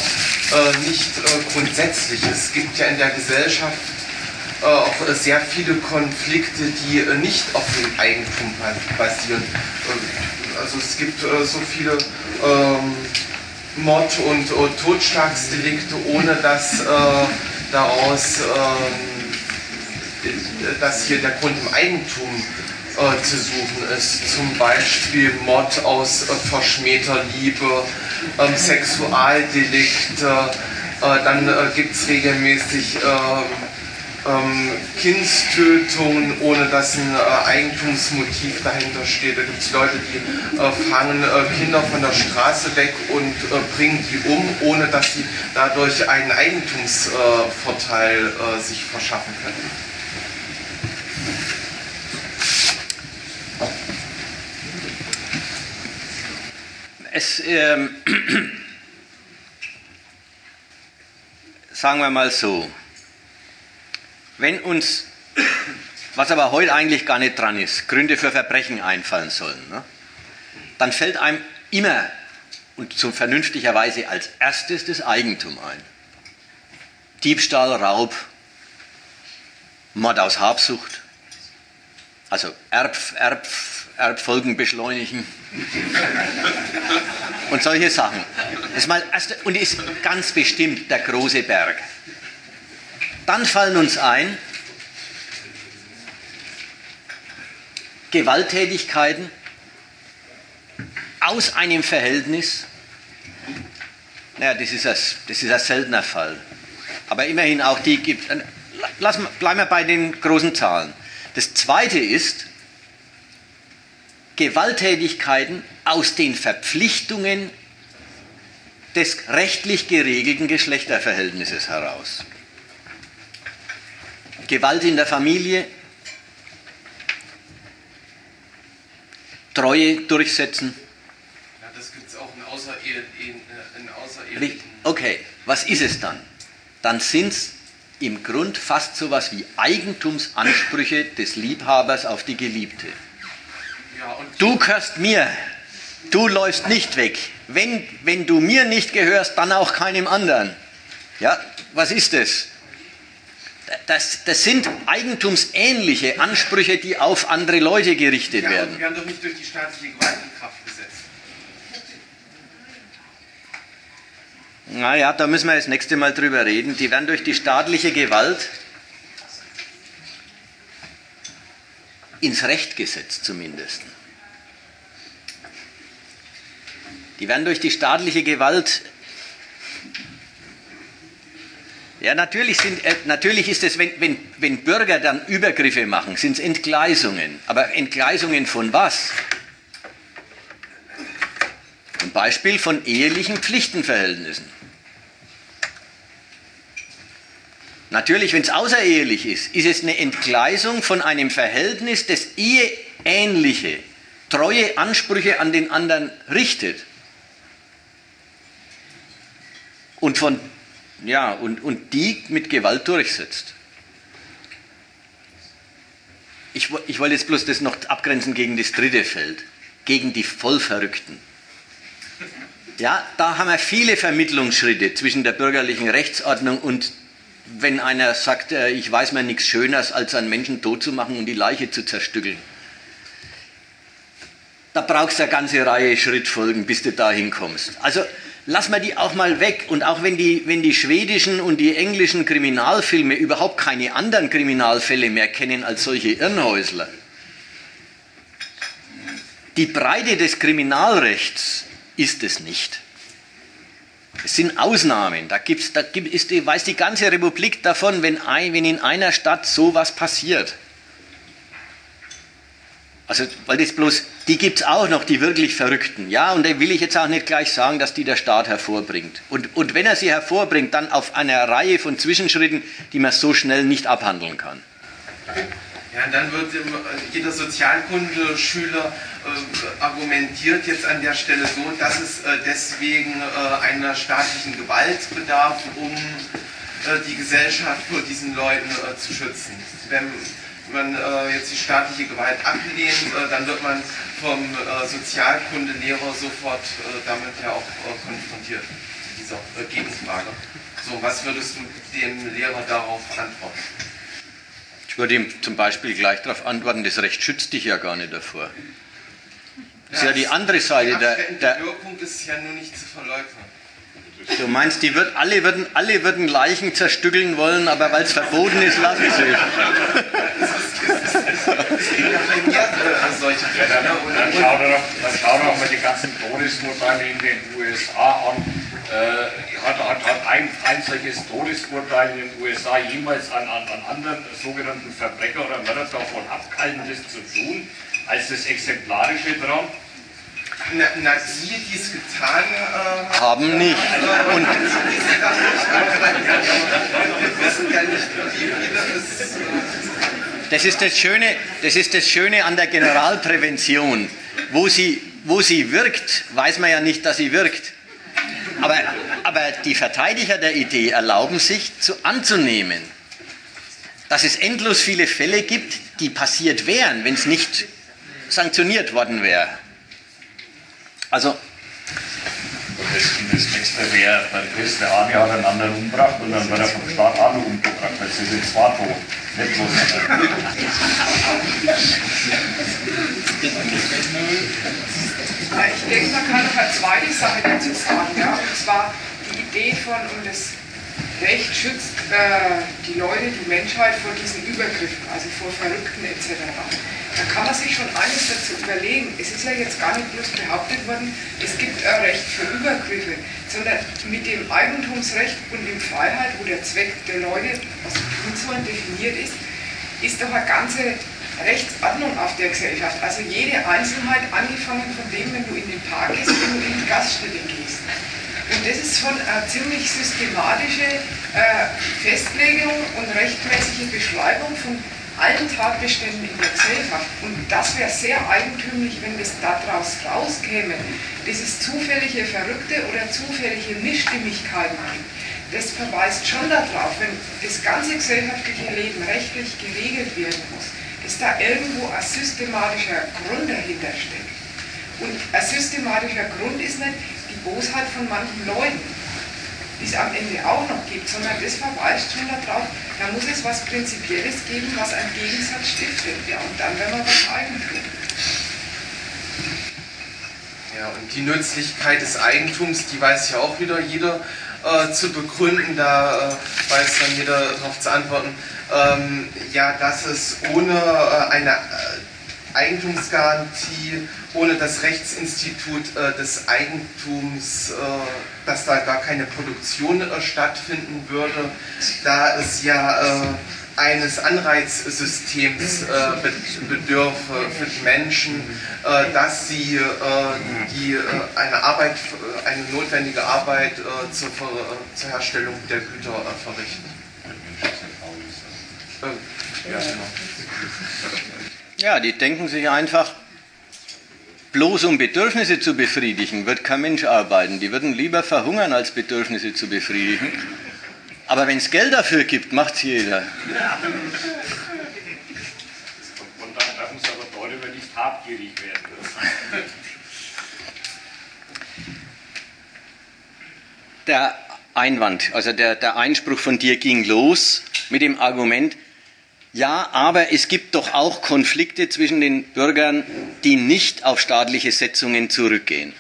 äh, nicht äh, grundsätzlich. Es gibt ja in der Gesellschaft äh, auch sehr viele Konflikte, die äh, nicht auf dem Eigentum basieren. Äh, also es gibt äh, so viele ähm, Mord- und Totschlagsdelikte, ohne dass daraus ähm, dass hier der Grund im Eigentum äh, zu suchen ist. Zum Beispiel Mord aus äh, verschmähter Liebe, ähm, Sexualdelikte, äh, dann äh, gibt es regelmäßig ähm, ähm, Kindstötungen, ohne dass ein äh, Eigentumsmotiv dahinter steht. Da gibt es Leute, die äh, fangen Kinder von der Straße weg und bringen die um, ohne dass sie dadurch einen Eigentumsvorteil sich verschaffen können. Es, ähm, sagen wir mal so, wenn uns, was aber heute eigentlich gar nicht dran ist, Gründe für Verbrechen einfallen sollen, ne, dann fällt einem immer und so vernünftigerweise als erstes das Eigentum ein. Diebstahl, Raub, Mord aus Habsucht, also Erb, Erb, Erbfolgen beschleunigen und solche Sachen. Das mal erste, und ist ganz bestimmt der große Berg. Dann fallen uns ein Gewalttätigkeiten aus einem Verhältnis. Naja, das ist, ein, das ist ein seltener Fall. Aber immerhin auch die gibt. Lass, bleiben wir bei den großen Zahlen. Das zweite ist Gewalttätigkeiten aus den Verpflichtungen des rechtlich geregelten Geschlechterverhältnisses heraus. Gewalt in der Familie, Treue durchsetzen. Ja, das gibt es auch in, Außerehe, in Außerehelichen. Okay, was ist es dann? Dann sind es im Grund fast so etwas wie Eigentumsansprüche des Liebhabers auf die Geliebte. Du gehörst mir, du läufst nicht weg. Wenn, wenn du mir nicht gehörst, dann auch keinem anderen. Ja, was ist das? Das, das sind eigentumsähnliche Ansprüche, die auf andere Leute gerichtet ja, werden. Wir haben doch nicht durch die staatliche Gewalt in Kraft gesetzt. Naja, da müssen wir das nächste Mal drüber reden. Die werden durch die staatliche Gewalt ins Recht gesetzt zumindest. Die werden durch die staatliche Gewalt ja, natürlich, sind, äh, natürlich ist es, wenn, wenn, wenn Bürger dann Übergriffe machen, sind es Entgleisungen. Aber Entgleisungen von was? Ein Beispiel von ehelichen Pflichtenverhältnissen. Natürlich, wenn es außerehelich ist, ist es eine Entgleisung von einem Verhältnis, das eheähnliche, treue Ansprüche an den anderen richtet. Und, von, ja, und, und die mit Gewalt durchsetzt. Ich, ich wollte jetzt bloß das noch abgrenzen gegen das dritte Feld, gegen die Vollverrückten. Ja, da haben wir viele Vermittlungsschritte zwischen der bürgerlichen Rechtsordnung und wenn einer sagt, äh, ich weiß mir nichts Schöneres, als einen Menschen tot zu machen und die Leiche zu zerstückeln. Da brauchst du eine ganze Reihe Schrittfolgen, bis du dahin kommst. Also lass mal die auch mal weg. Und auch wenn die, wenn die schwedischen und die englischen Kriminalfilme überhaupt keine anderen Kriminalfälle mehr kennen als solche Irrenhäusler. Die Breite des Kriminalrechts ist es nicht. Es sind Ausnahmen. Da, gibt's, da gibt, ist, weiß die ganze Republik davon, wenn, ein, wenn in einer Stadt sowas passiert. Also, weil das bloß, die gibt es auch noch, die wirklich Verrückten. Ja, und da will ich jetzt auch nicht gleich sagen, dass die der Staat hervorbringt. Und, und wenn er sie hervorbringt, dann auf einer Reihe von Zwischenschritten, die man so schnell nicht abhandeln kann. Ja, dann wird jeder Sozialkundeschüler äh, argumentiert jetzt an der Stelle so, dass es äh, deswegen äh, einer staatlichen Gewalt bedarf, um äh, die Gesellschaft vor diesen Leuten äh, zu schützen. Wenn man äh, jetzt die staatliche Gewalt ablehnt, dann wird man vom Sozialkundelehrer sofort damit ja auch konfrontiert, dieser Gegenfrage. So, was würdest du dem Lehrer darauf antworten? Ich würde ihm zum Beispiel gleich darauf antworten, das Recht schützt dich ja gar nicht davor. Das ist ja die andere Seite. Der, der Wirkung ist ja nur nicht zu verleugnen. Du meinst, die wird, alle, würden, alle würden Leichen zerstückeln wollen, aber weil es verboten ist, lassen sie es. dann, schau doch, mal die ganzen Todesurteile in den USA an. Äh, hat, hat, hat ein einziges Todesurteil in den USA jemals an, an, an anderen sogenannten Verbrecher oder Mörder davon abgehalten, das zu tun, als das Exemplarische dran? Na, na die, die es getan äh, haben, nicht. Und. Äh, das ist das, Schöne, das ist das Schöne an der Generalprävention. Wo sie, wo sie wirkt, weiß man ja nicht, dass sie wirkt. Aber, aber die Verteidiger der Idee erlauben sich zu, anzunehmen, dass es endlos viele Fälle gibt, die passiert wären, wenn es nicht sanktioniert worden wäre. Also. Besten. Das nächste wäre, der der eine hat einen anderen umgebracht und dann wird er vom Staat auch noch umgebracht. Jetzt sind zwei tot. Nicht bloß. Ich denke, man kann noch eine zweite Sache dazu sagen, ja, und zwar die Idee von, und das Recht schützt äh, die Leute, die Menschheit vor diesen Übergriffen, also vor Verrückten etc. Da kann man sich schon eines dazu überlegen. Es ist ja jetzt gar nicht bloß behauptet worden, es gibt ein Recht für Übergriffe, sondern mit dem Eigentumsrecht und dem Freiheit, wo der Zweck der Leute, was Grundsäulen definiert ist, ist doch eine ganze Rechtsordnung auf der Gesellschaft. Also jede Einzelheit, angefangen von dem, wenn du in den Park gehst, wenn du in die Gaststätte gehst. Und das ist schon eine ziemlich systematische äh, Festlegung und rechtmäßige Beschreibung von allen Tatbeständen in der Gesellschaft. Und das wäre sehr eigentümlich, wenn das daraus rauskäme, dass es zufällige Verrückte oder zufällige Mischstimmigkeiten gibt. Das verweist schon darauf, wenn das ganze gesellschaftliche Leben rechtlich geregelt werden muss, dass da irgendwo ein systematischer Grund dahinter steckt. Und ein systematischer Grund ist nicht die Bosheit von manchen Leuten, die es am Ende auch noch gibt, sondern das verweist schon darauf, da muss es was Prinzipielles geben, was einen Gegensatz stiftet. Ja, und dann werden wir was Eigentum. Ja, und die Nützlichkeit des Eigentums, die weiß ja auch wieder jeder äh, zu begründen, da äh, weiß dann jeder darauf zu antworten. Ähm, ja, dass es ohne äh, eine äh, Eigentumsgarantie ohne das Rechtsinstitut äh, des Eigentums, äh, dass da gar keine Produktion äh, stattfinden würde, da es ja äh, eines Anreizsystems äh, bedürfe für die Menschen, äh, dass sie die, eine Arbeit, eine notwendige Arbeit zur, zur Herstellung der Güter verrichten. Ja, genau. Ja, die denken sich einfach, bloß um Bedürfnisse zu befriedigen, wird kein Mensch arbeiten. Die würden lieber verhungern, als Bedürfnisse zu befriedigen. Aber wenn es Geld dafür gibt, macht es jeder. Und dann darf es aber darüber nicht habgierig werden. Der Einwand, also der, der Einspruch von dir ging los mit dem Argument, ja, aber es gibt doch auch Konflikte zwischen den Bürgern, die nicht auf staatliche Setzungen zurückgehen.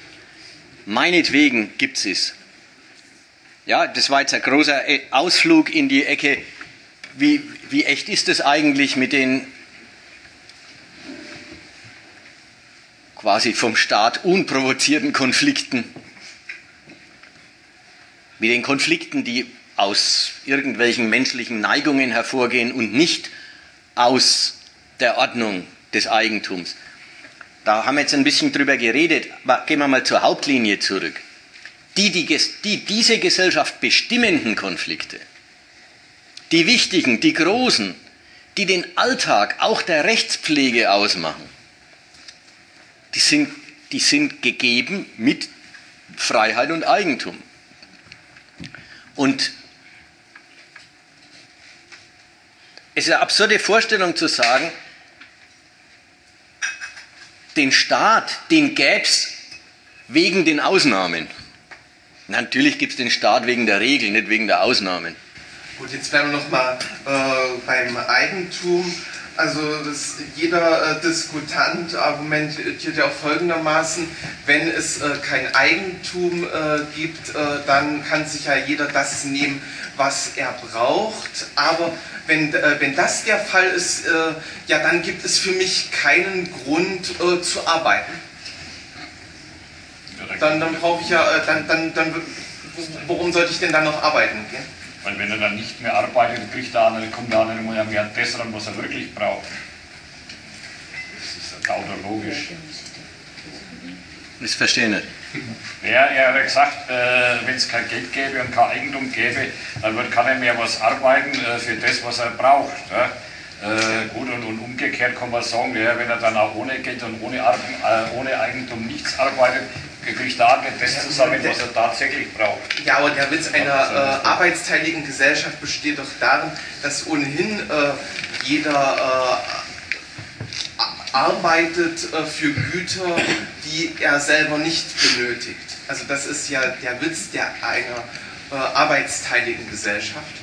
Meinetwegen gibt es. Ja, das war jetzt ein großer äh, Ausflug in die Ecke. Wie, wie echt ist es eigentlich mit den quasi vom Staat unprovozierten Konflikten? Mit den Konflikten, die aus irgendwelchen menschlichen Neigungen hervorgehen und nicht aus der Ordnung des Eigentums. Da haben wir jetzt ein bisschen drüber geredet, aber gehen wir mal zur Hauptlinie zurück. Die, die, die diese Gesellschaft bestimmenden Konflikte, die wichtigen, die großen, die den Alltag auch der Rechtspflege ausmachen, die sind, die sind gegeben mit Freiheit und Eigentum. Und Es ist eine absurde Vorstellung zu sagen, den Staat, den gäbe es wegen den Ausnahmen. Natürlich gibt es den Staat wegen der Regel, nicht wegen der Ausnahmen. Gut, jetzt werden wir nochmal äh, beim Eigentum. Also das, jeder äh, Diskutant argumentiert ja auch folgendermaßen, wenn es äh, kein Eigentum äh, gibt, äh, dann kann sich ja jeder das nehmen, was er braucht. Aber wenn, äh, wenn das der Fall ist, äh, ja, dann gibt es für mich keinen Grund äh, zu arbeiten. Dann, dann brauche ich ja, äh, dann, dann, dann, worum sollte ich denn dann noch arbeiten? Gell? Weil wenn er dann nicht mehr arbeitet, kriegt der andere, kommt der andere ja mehr das ran, was er wirklich braucht. Das ist tautologisch. Das verstehe ich nicht. Ja, er hat gesagt, äh, wenn es kein Geld gäbe und kein Eigentum gäbe, dann wird keiner mehr was arbeiten äh, für das, was er braucht. Ja? Äh, gut, und, und, umgekehrt kann man sagen, ja, wenn er dann auch ohne Geld und ohne, Ar äh, ohne Eigentum nichts arbeitet, kriegt er nicht das zusammen, was er tatsächlich braucht. Ja, aber der Witz einer äh, arbeitsteiligen Gesellschaft besteht doch darin, dass ohnehin äh, jeder arbeitet für Güter, die er selber nicht benötigt. Also das ist ja der Witz der einer äh, arbeitsteiligen Gesellschaft,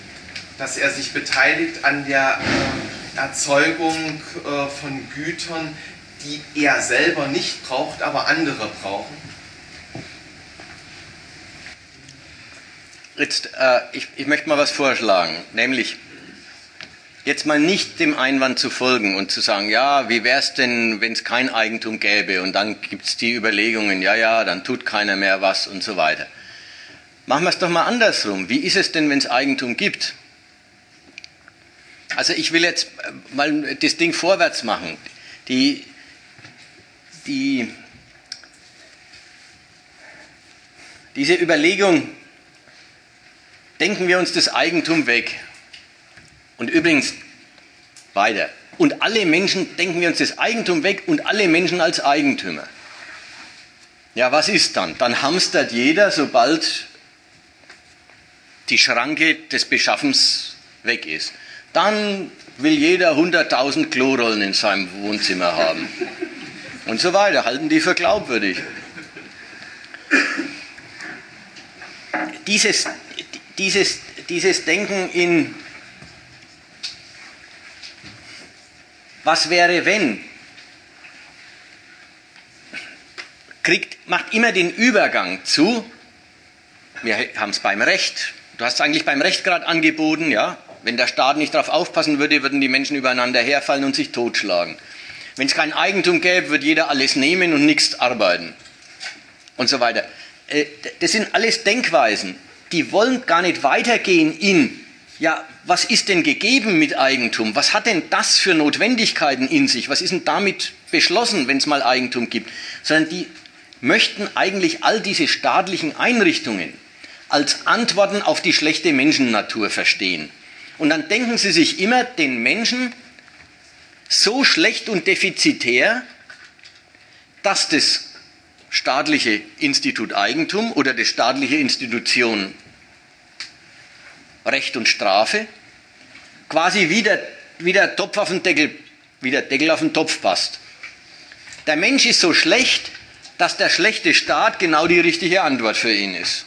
dass er sich beteiligt an der äh, Erzeugung äh, von Gütern, die er selber nicht braucht, aber andere brauchen. Jetzt, äh, ich, ich möchte mal was vorschlagen, nämlich jetzt mal nicht dem Einwand zu folgen und zu sagen, ja, wie wäre es denn, wenn es kein Eigentum gäbe und dann gibt es die Überlegungen, ja, ja, dann tut keiner mehr was und so weiter. Machen wir es doch mal andersrum. Wie ist es denn, wenn es Eigentum gibt? Also ich will jetzt mal das Ding vorwärts machen. Die, die, diese Überlegung, denken wir uns das Eigentum weg. Und übrigens, weiter. Und alle Menschen denken wir uns das Eigentum weg und alle Menschen als Eigentümer. Ja, was ist dann? Dann hamstert jeder, sobald die Schranke des Beschaffens weg ist. Dann will jeder 100.000 Klorollen in seinem Wohnzimmer haben. Und so weiter, halten die für glaubwürdig. Dieses, dieses, dieses Denken in was wäre wenn, kriegt, macht immer den Übergang zu, wir haben es beim Recht, du hast es eigentlich beim Recht gerade angeboten, ja, wenn der Staat nicht darauf aufpassen würde, würden die Menschen übereinander herfallen und sich totschlagen. Wenn es kein Eigentum gäbe, würde jeder alles nehmen und nichts arbeiten. Und so weiter. Äh, das sind alles Denkweisen, die wollen gar nicht weitergehen in, ja, was ist denn gegeben mit Eigentum? Was hat denn das für Notwendigkeiten in sich? Was ist denn damit beschlossen, wenn es mal Eigentum gibt? Sondern die möchten eigentlich all diese staatlichen Einrichtungen als Antworten auf die schlechte Menschennatur verstehen. Und dann denken sie sich immer den Menschen so schlecht und defizitär, dass das staatliche Institut Eigentum oder die staatliche Institution Recht und Strafe quasi wie der, wie der Topf auf den Deckel, wie der Deckel auf den Topf passt. Der Mensch ist so schlecht, dass der schlechte Staat genau die richtige Antwort für ihn ist.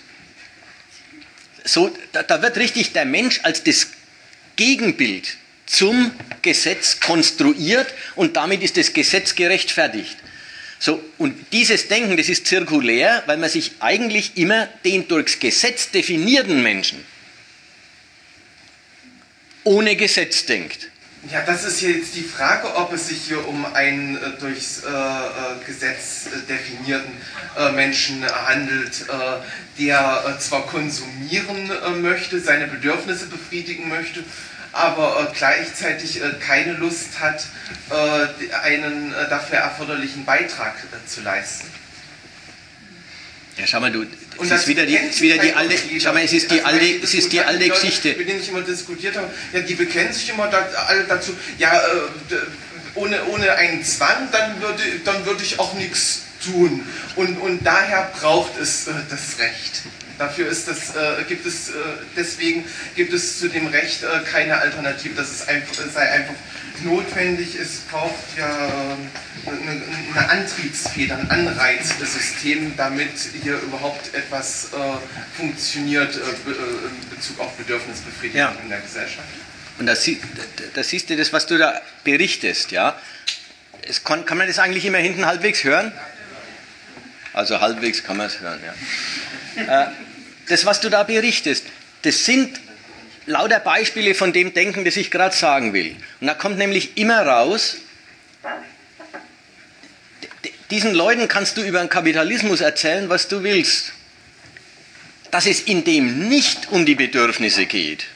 So, da, da wird richtig der Mensch als das Gegenbild zum Gesetz konstruiert und damit ist das Gesetz gerechtfertigt. So, und dieses Denken, das ist zirkulär, weil man sich eigentlich immer den durchs Gesetz definierten Menschen ohne Gesetz denkt. Ja, das ist jetzt die Frage, ob es sich hier um einen äh, durchs äh, äh Gesetz äh, definierten äh, Menschen handelt, äh, der zwar konsumieren möchte, seine Bedürfnisse befriedigen möchte, aber gleichzeitig keine Lust hat, einen dafür erforderlichen Beitrag zu leisten. Ja, schau mal, du, und das ist wieder die, ist wieder die alte, schau mal, es ist die alte, es ist die alte Geschichte. Mit denen ich immer diskutiert habe, ja, die bekennen sich immer da, alle dazu, ja, äh, ohne, ohne einen Zwang, dann würde, dann würde ich auch nichts tun. Und, und daher braucht es äh, das Recht. Dafür ist das, äh, gibt es, äh, deswegen gibt es zu dem Recht äh, keine Alternative. Das ist einfach, sei einfach notwendig. Es braucht ja eine, eine Antriebsfeder, ein Anreizsystem, damit hier überhaupt etwas äh, funktioniert äh, äh, in Bezug auf Bedürfnisbefriedigung ja. in der Gesellschaft. Und da, da siehst du das, was du da berichtest, ja. Es kann, kann man das eigentlich immer hinten halbwegs hören? Also halbwegs kann man es hören, ja. Äh, das, was du da berichtest, das sind lauter Beispiele von dem Denken, das ich gerade sagen will. Und da kommt nämlich immer raus, diesen Leuten kannst du über den Kapitalismus erzählen, was du willst. Dass es in dem nicht um die Bedürfnisse geht.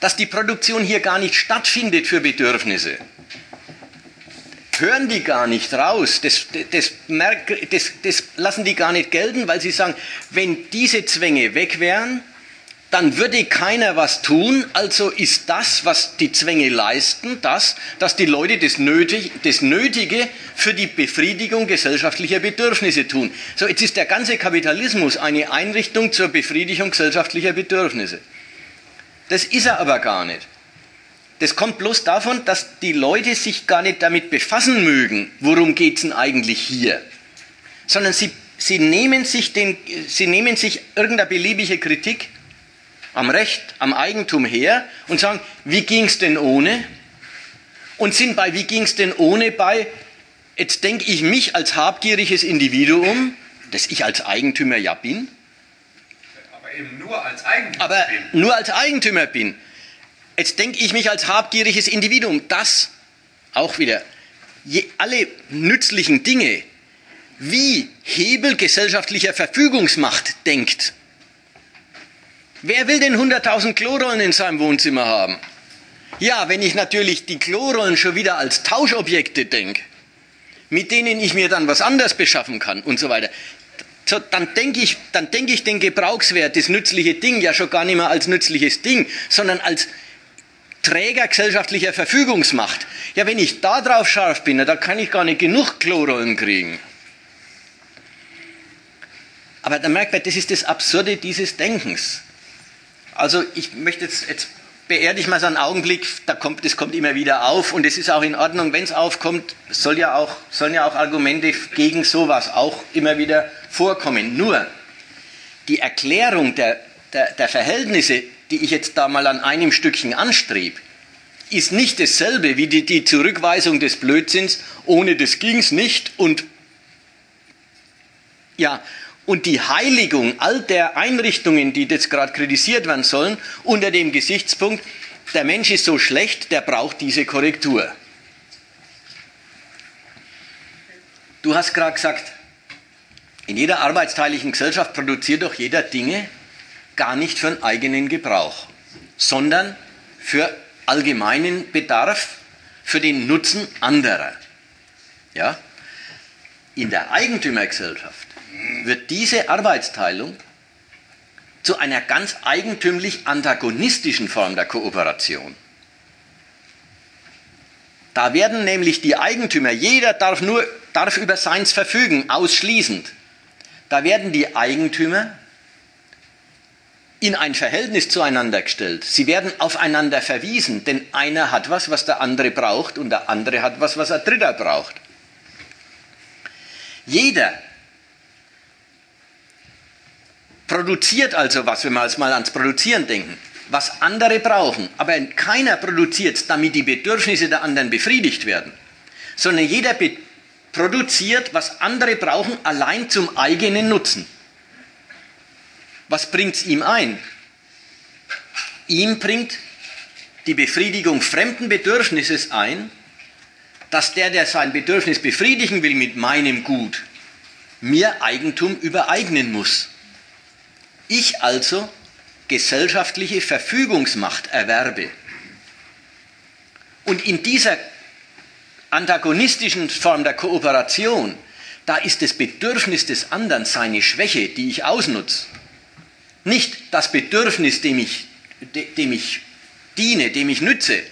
Dass die Produktion hier gar nicht stattfindet für Bedürfnisse. Hören die gar nicht raus. Das, das, das, das lassen die gar nicht gelten, weil sie sagen, wenn diese Zwänge weg wären, dann würde keiner was tun, also ist das, was die Zwänge leisten, das, dass die Leute das, Nötig, das Nötige für die Befriedigung gesellschaftlicher Bedürfnisse tun. So, jetzt ist der ganze Kapitalismus eine Einrichtung zur Befriedigung gesellschaftlicher Bedürfnisse. Das ist er aber gar nicht. Das kommt bloß davon, dass die Leute sich gar nicht damit befassen mögen, worum es denn eigentlich hier, sondern sie Sie nehmen sich, den, Sie nehmen sich irgendeine beliebige Kritik am Recht, am Eigentum her und sagen, wie ging es denn ohne? Und sind bei, wie ging es denn ohne bei, jetzt denke ich mich als habgieriges Individuum, das ich als Eigentümer ja bin. Aber eben nur als Eigentümer aber bin. nur als Eigentümer bin. Jetzt denke ich mich als habgieriges Individuum, das auch wieder je, alle nützlichen Dinge wie Hebel gesellschaftlicher Verfügungsmacht denkt. Wer will denn 100.000 Klorollen in seinem Wohnzimmer haben? Ja, wenn ich natürlich die Klorollen schon wieder als Tauschobjekte denke, mit denen ich mir dann was anderes beschaffen kann und so weiter, so, dann denke ich, dann denke ich den Gebrauchswert, das nützliche Ding ja schon gar nicht mehr als nützliches Ding, sondern als Träger gesellschaftlicher Verfügungsmacht. Ja, wenn ich da drauf scharf bin, da kann ich gar nicht genug Klorollen kriegen. Aber da merkt man, das ist das Absurde dieses Denkens. Also ich möchte jetzt, jetzt beerde ich mal so einen Augenblick, da kommt, das kommt immer wieder auf und es ist auch in Ordnung, wenn es aufkommt, soll ja auch, sollen ja auch Argumente gegen sowas auch immer wieder vorkommen. Nur die Erklärung der, der, der Verhältnisse, die ich jetzt da mal an einem Stückchen anstrebe, ist nicht dasselbe wie die, die Zurückweisung des Blödsinns, ohne das ging es nicht und ja, und die Heiligung all der Einrichtungen, die jetzt gerade kritisiert werden sollen, unter dem Gesichtspunkt, der Mensch ist so schlecht, der braucht diese Korrektur. Du hast gerade gesagt, in jeder arbeitsteiligen Gesellschaft produziert doch jeder Dinge gar nicht für einen eigenen Gebrauch, sondern für allgemeinen Bedarf, für den Nutzen anderer. Ja? In der Eigentümergesellschaft wird diese Arbeitsteilung zu einer ganz eigentümlich antagonistischen Form der Kooperation. Da werden nämlich die Eigentümer, jeder darf nur darf über seins verfügen, ausschließend. Da werden die Eigentümer in ein Verhältnis zueinander gestellt. Sie werden aufeinander verwiesen, denn einer hat was, was der andere braucht und der andere hat was, was ein Dritter braucht. Jeder produziert also was, wenn wir jetzt mal ans Produzieren denken, was andere brauchen, aber keiner produziert, damit die Bedürfnisse der anderen befriedigt werden, sondern jeder produziert, was andere brauchen, allein zum eigenen Nutzen. Was bringt es ihm ein? Ihm bringt die Befriedigung fremden Bedürfnisses ein, dass der, der sein Bedürfnis befriedigen will mit meinem Gut, mir Eigentum übereignen muss. Ich also gesellschaftliche Verfügungsmacht erwerbe. Und in dieser antagonistischen Form der Kooperation, da ist das Bedürfnis des anderen seine Schwäche, die ich ausnutze. Nicht das Bedürfnis, dem ich, dem ich diene, dem ich nütze,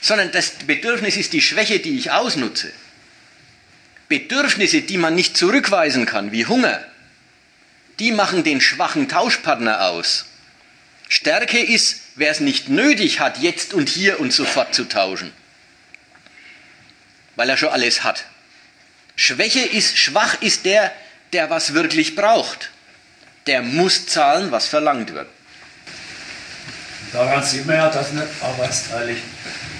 sondern das Bedürfnis ist die Schwäche, die ich ausnutze. Bedürfnisse, die man nicht zurückweisen kann, wie Hunger, die machen den schwachen Tauschpartner aus. Stärke ist, wer es nicht nötig hat, jetzt und hier und sofort zu tauschen, weil er schon alles hat. Schwäche ist, schwach ist der, der was wirklich braucht. Der muss zahlen, was verlangt wird. Daran sieht man ja, dass nicht arbeitsteilig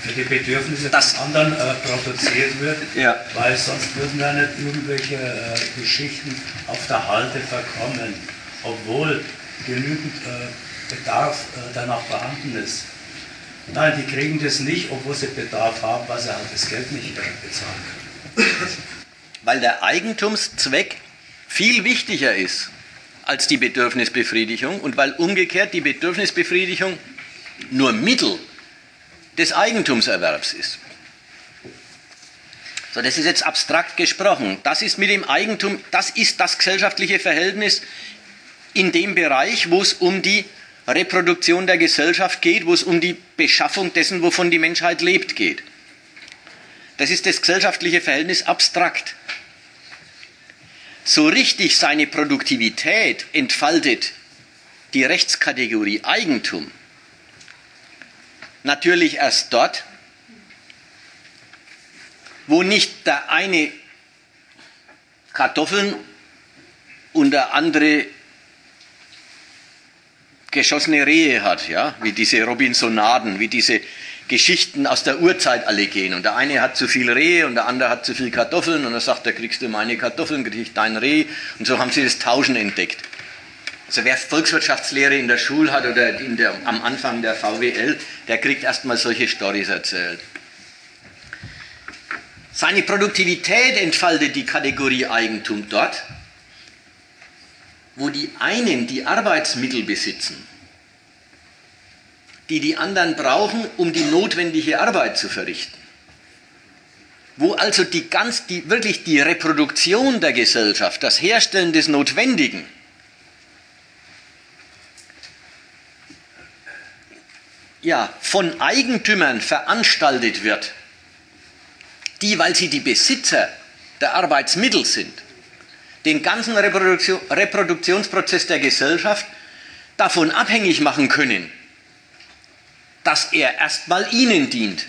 die Bedürfnisse des anderen äh, produziert wird, ja. weil sonst würden da nicht irgendwelche äh, Geschichten auf der Halde verkommen, obwohl genügend äh, Bedarf äh, danach vorhanden ist. Nein, die kriegen das nicht, obwohl sie Bedarf haben, weil sie halt das Geld nicht bezahlen können. Weil der Eigentumszweck viel wichtiger ist als die Bedürfnisbefriedigung und weil umgekehrt die Bedürfnisbefriedigung nur Mittel des Eigentumserwerbs ist. So, das ist jetzt abstrakt gesprochen. Das ist mit dem Eigentum, das ist das gesellschaftliche Verhältnis in dem Bereich, wo es um die Reproduktion der Gesellschaft geht, wo es um die Beschaffung dessen, wovon die Menschheit lebt, geht. Das ist das gesellschaftliche Verhältnis abstrakt. So richtig seine Produktivität entfaltet die Rechtskategorie Eigentum natürlich erst dort, wo nicht der eine Kartoffeln und der andere geschossene Rehe hat, ja, wie diese Robinsonaden, wie diese Geschichten aus der Urzeit alle gehen. Und der eine hat zu viel Rehe und der andere hat zu viel Kartoffeln und er sagt, da kriegst du meine Kartoffeln, krieg ich dein Reh. Und so haben sie das Tauschen entdeckt. Also wer Volkswirtschaftslehre in der Schule hat oder der, am Anfang der VWL, der kriegt erstmal solche Stories erzählt. Seine Produktivität entfaltet die Kategorie Eigentum dort, wo die einen die Arbeitsmittel besitzen die die anderen brauchen, um die notwendige Arbeit zu verrichten. Wo also die ganz, die, wirklich die Reproduktion der Gesellschaft, das Herstellen des Notwendigen, ja, von Eigentümern veranstaltet wird, die, weil sie die Besitzer der Arbeitsmittel sind, den ganzen Reproduktion, Reproduktionsprozess der Gesellschaft davon abhängig machen können, dass er erstmal ihnen dient.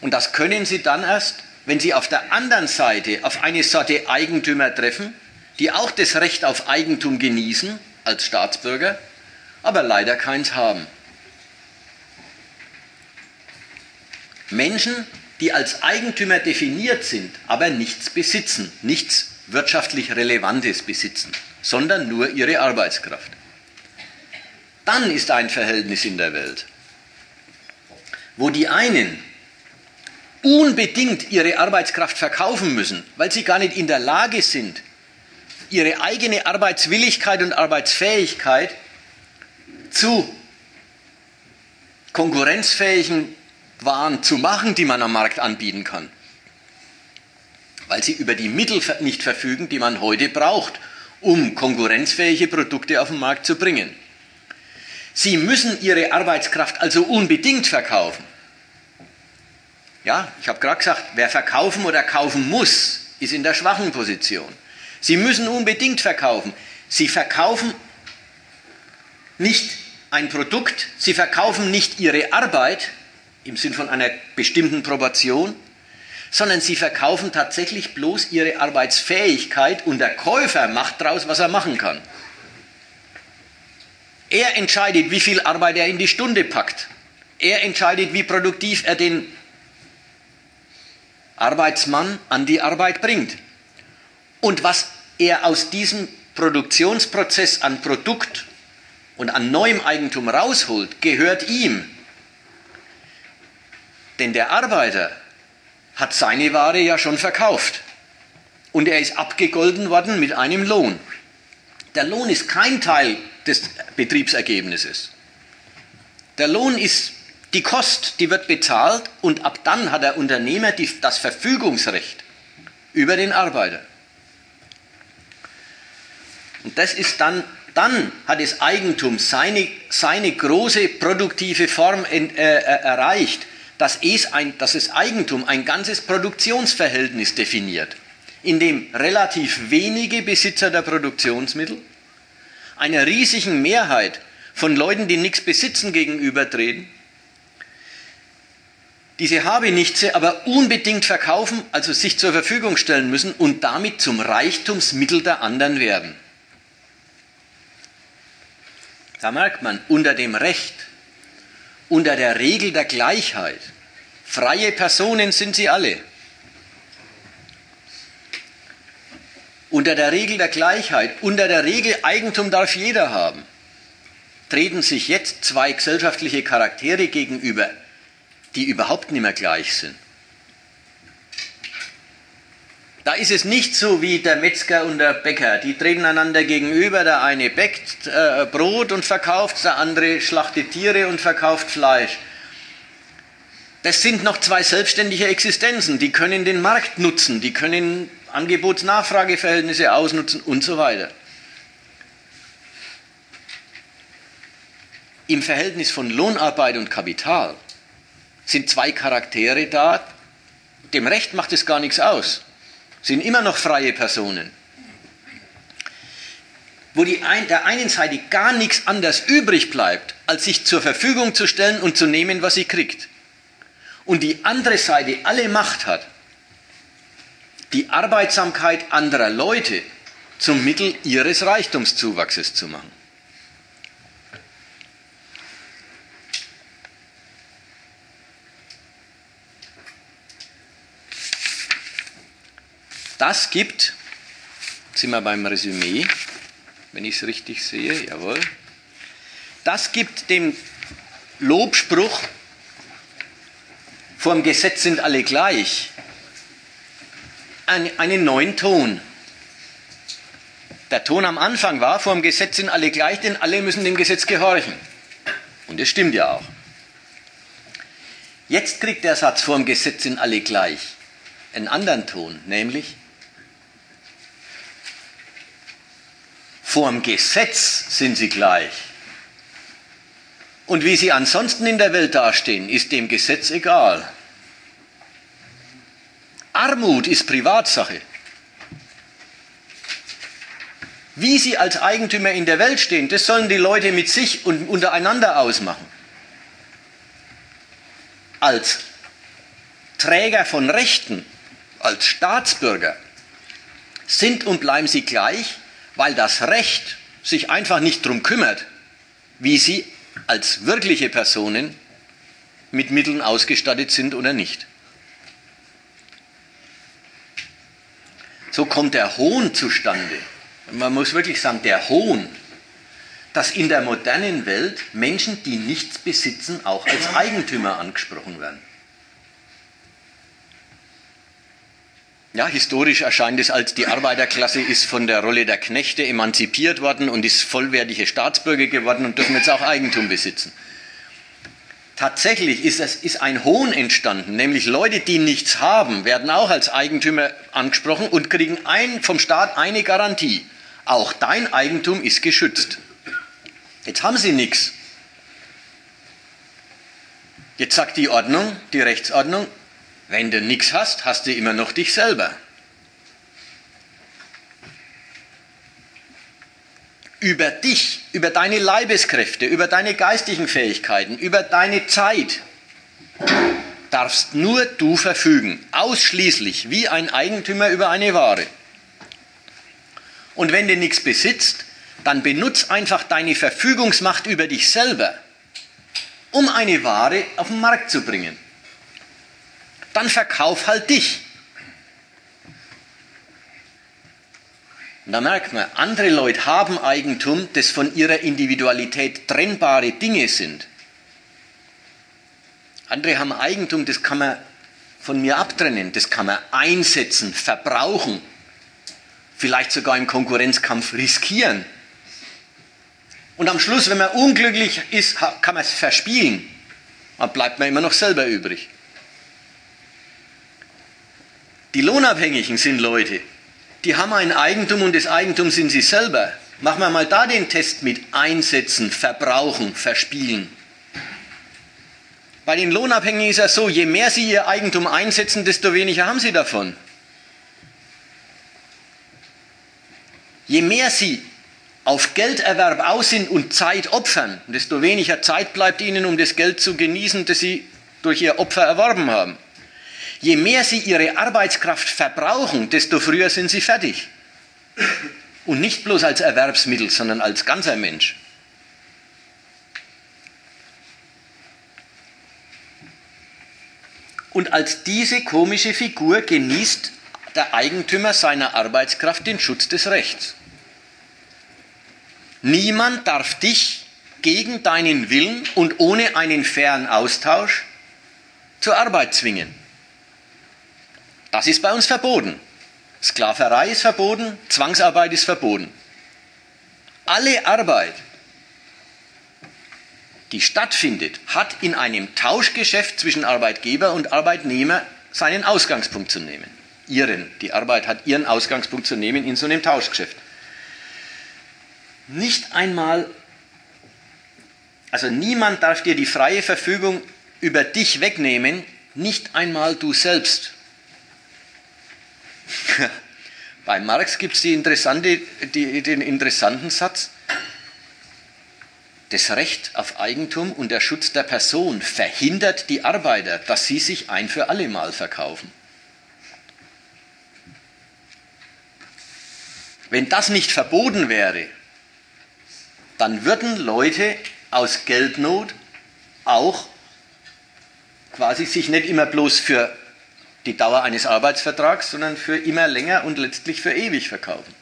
Und das können sie dann erst, wenn sie auf der anderen Seite auf eine Sorte Eigentümer treffen, die auch das Recht auf Eigentum genießen als Staatsbürger, aber leider keins haben. Menschen, die als Eigentümer definiert sind, aber nichts besitzen, nichts wirtschaftlich Relevantes besitzen, sondern nur ihre Arbeitskraft dann ist ein Verhältnis in der Welt, wo die einen unbedingt ihre Arbeitskraft verkaufen müssen, weil sie gar nicht in der Lage sind, ihre eigene Arbeitswilligkeit und Arbeitsfähigkeit zu konkurrenzfähigen Waren zu machen, die man am Markt anbieten kann. Weil sie über die Mittel nicht verfügen, die man heute braucht, um konkurrenzfähige Produkte auf den Markt zu bringen. Sie müssen Ihre Arbeitskraft also unbedingt verkaufen. Ja, ich habe gerade gesagt, wer verkaufen oder kaufen muss, ist in der schwachen Position. Sie müssen unbedingt verkaufen. Sie verkaufen nicht ein Produkt, Sie verkaufen nicht Ihre Arbeit im Sinn von einer bestimmten Proportion, sondern Sie verkaufen tatsächlich bloß Ihre Arbeitsfähigkeit und der Käufer macht daraus, was er machen kann. Er entscheidet, wie viel Arbeit er in die Stunde packt. Er entscheidet, wie produktiv er den Arbeitsmann an die Arbeit bringt. Und was er aus diesem Produktionsprozess an Produkt und an neuem Eigentum rausholt, gehört ihm. Denn der Arbeiter hat seine Ware ja schon verkauft. Und er ist abgegolten worden mit einem Lohn. Der Lohn ist kein Teil des Betriebsergebnisses. Der Lohn ist die Kost, die wird bezahlt und ab dann hat der Unternehmer die, das Verfügungsrecht über den Arbeiter. Und das ist dann, dann hat das Eigentum seine, seine große produktive Form in, äh, äh, erreicht, dass es, ein, dass das Eigentum ein ganzes Produktionsverhältnis definiert, in dem relativ wenige Besitzer der Produktionsmittel einer riesigen Mehrheit von Leuten, die nichts besitzen, gegenübertreten, diese Habenichtse aber unbedingt verkaufen, also sich zur Verfügung stellen müssen und damit zum Reichtumsmittel der anderen werden. Da merkt man, unter dem Recht, unter der Regel der Gleichheit, freie Personen sind sie alle. unter der Regel der Gleichheit, unter der Regel Eigentum darf jeder haben, treten sich jetzt zwei gesellschaftliche Charaktere gegenüber, die überhaupt nicht mehr gleich sind. Da ist es nicht so wie der Metzger und der Bäcker. Die treten einander gegenüber. Der eine bäckt äh, Brot und verkauft, der andere schlachtet Tiere und verkauft Fleisch. Das sind noch zwei selbstständige Existenzen. Die können den Markt nutzen, die können Angebots-Nachfrageverhältnisse ausnutzen und so weiter. Im Verhältnis von Lohnarbeit und Kapital sind zwei Charaktere da, dem Recht macht es gar nichts aus, sind immer noch freie Personen. Wo ein, der einen Seite gar nichts anderes übrig bleibt, als sich zur Verfügung zu stellen und zu nehmen, was sie kriegt. Und die andere Seite alle Macht hat, die Arbeitsamkeit anderer Leute zum Mittel ihres Reichtumszuwachses zu machen. Das gibt, sind wir beim Resümee, wenn ich es richtig sehe, jawohl. Das gibt dem Lobspruch, vor dem Gesetz sind alle gleich, einen neuen Ton. Der Ton am Anfang war, vor dem Gesetz sind alle gleich, denn alle müssen dem Gesetz gehorchen. Und das stimmt ja auch. Jetzt kriegt der Satz, vor dem Gesetz sind alle gleich, einen anderen Ton, nämlich vor dem Gesetz sind sie gleich. Und wie sie ansonsten in der Welt dastehen, ist dem Gesetz egal. Armut ist Privatsache. Wie sie als Eigentümer in der Welt stehen, das sollen die Leute mit sich und untereinander ausmachen. Als Träger von Rechten, als Staatsbürger sind und bleiben sie gleich, weil das Recht sich einfach nicht darum kümmert, wie sie als wirkliche Personen mit Mitteln ausgestattet sind oder nicht. So kommt der Hohn zustande. Man muss wirklich sagen, der Hohn, dass in der modernen Welt Menschen, die nichts besitzen, auch als Eigentümer angesprochen werden. Ja, historisch erscheint es als die Arbeiterklasse ist von der Rolle der Knechte emanzipiert worden und ist vollwertige Staatsbürger geworden und dürfen jetzt auch Eigentum besitzen. Tatsächlich ist, es, ist ein Hohn entstanden, nämlich Leute, die nichts haben, werden auch als Eigentümer angesprochen und kriegen ein, vom Staat eine Garantie. Auch dein Eigentum ist geschützt. Jetzt haben sie nichts. Jetzt sagt die Ordnung, die Rechtsordnung, wenn du nichts hast, hast du immer noch dich selber. Über dich, über deine Leibeskräfte, über deine geistigen Fähigkeiten, über deine Zeit darfst nur du verfügen, ausschließlich wie ein Eigentümer über eine Ware. Und wenn du nichts besitzt, dann benutz einfach deine Verfügungsmacht über dich selber, um eine Ware auf den Markt zu bringen dann verkauf halt dich. Und da merkt man, andere Leute haben Eigentum, das von ihrer Individualität trennbare Dinge sind. Andere haben Eigentum, das kann man von mir abtrennen, das kann man einsetzen, verbrauchen, vielleicht sogar im Konkurrenzkampf riskieren. Und am Schluss, wenn man unglücklich ist, kann man es verspielen. Dann bleibt man immer noch selber übrig. Die Lohnabhängigen sind Leute, die haben ein Eigentum und das Eigentum sind sie selber. Machen wir mal da den Test mit einsetzen, verbrauchen, verspielen. Bei den Lohnabhängigen ist es so, je mehr sie ihr Eigentum einsetzen, desto weniger haben sie davon. Je mehr sie auf Gelderwerb aus sind und Zeit opfern, desto weniger Zeit bleibt ihnen, um das Geld zu genießen, das sie durch ihr Opfer erworben haben. Je mehr sie ihre Arbeitskraft verbrauchen, desto früher sind sie fertig. Und nicht bloß als Erwerbsmittel, sondern als ganzer Mensch. Und als diese komische Figur genießt der Eigentümer seiner Arbeitskraft den Schutz des Rechts. Niemand darf dich gegen deinen Willen und ohne einen fairen Austausch zur Arbeit zwingen. Das ist bei uns verboten. Sklaverei ist verboten, Zwangsarbeit ist verboten. Alle Arbeit, die stattfindet, hat in einem Tauschgeschäft zwischen Arbeitgeber und Arbeitnehmer seinen Ausgangspunkt zu nehmen. Ihren. Die Arbeit hat ihren Ausgangspunkt zu nehmen in so einem Tauschgeschäft. Nicht einmal, also niemand darf dir die freie Verfügung über dich wegnehmen, nicht einmal du selbst. Bei Marx gibt es interessante, die, den interessanten Satz, das Recht auf Eigentum und der Schutz der Person verhindert die Arbeiter, dass sie sich ein für alle Mal verkaufen. Wenn das nicht verboten wäre, dann würden Leute aus Geldnot auch quasi sich nicht immer bloß für die Dauer eines Arbeitsvertrags, sondern für immer länger und letztlich für ewig verkaufen.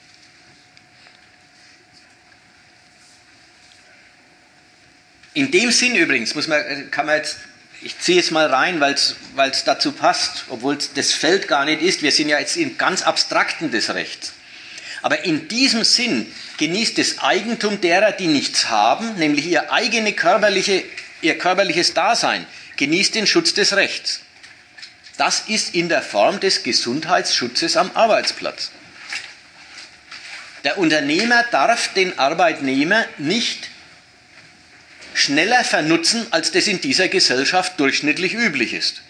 In dem Sinn übrigens muss man, kann man jetzt, ich ziehe es mal rein, weil es dazu passt, obwohl das Feld gar nicht ist. Wir sind ja jetzt im ganz Abstrakten des Rechts. Aber in diesem Sinn genießt das Eigentum derer, die nichts haben, nämlich ihr, eigene körperliche, ihr körperliches Dasein, genießt den Schutz des Rechts. Das ist in der Form des Gesundheitsschutzes am Arbeitsplatz. Der Unternehmer darf den Arbeitnehmer nicht schneller vernutzen, als das in dieser Gesellschaft durchschnittlich üblich ist.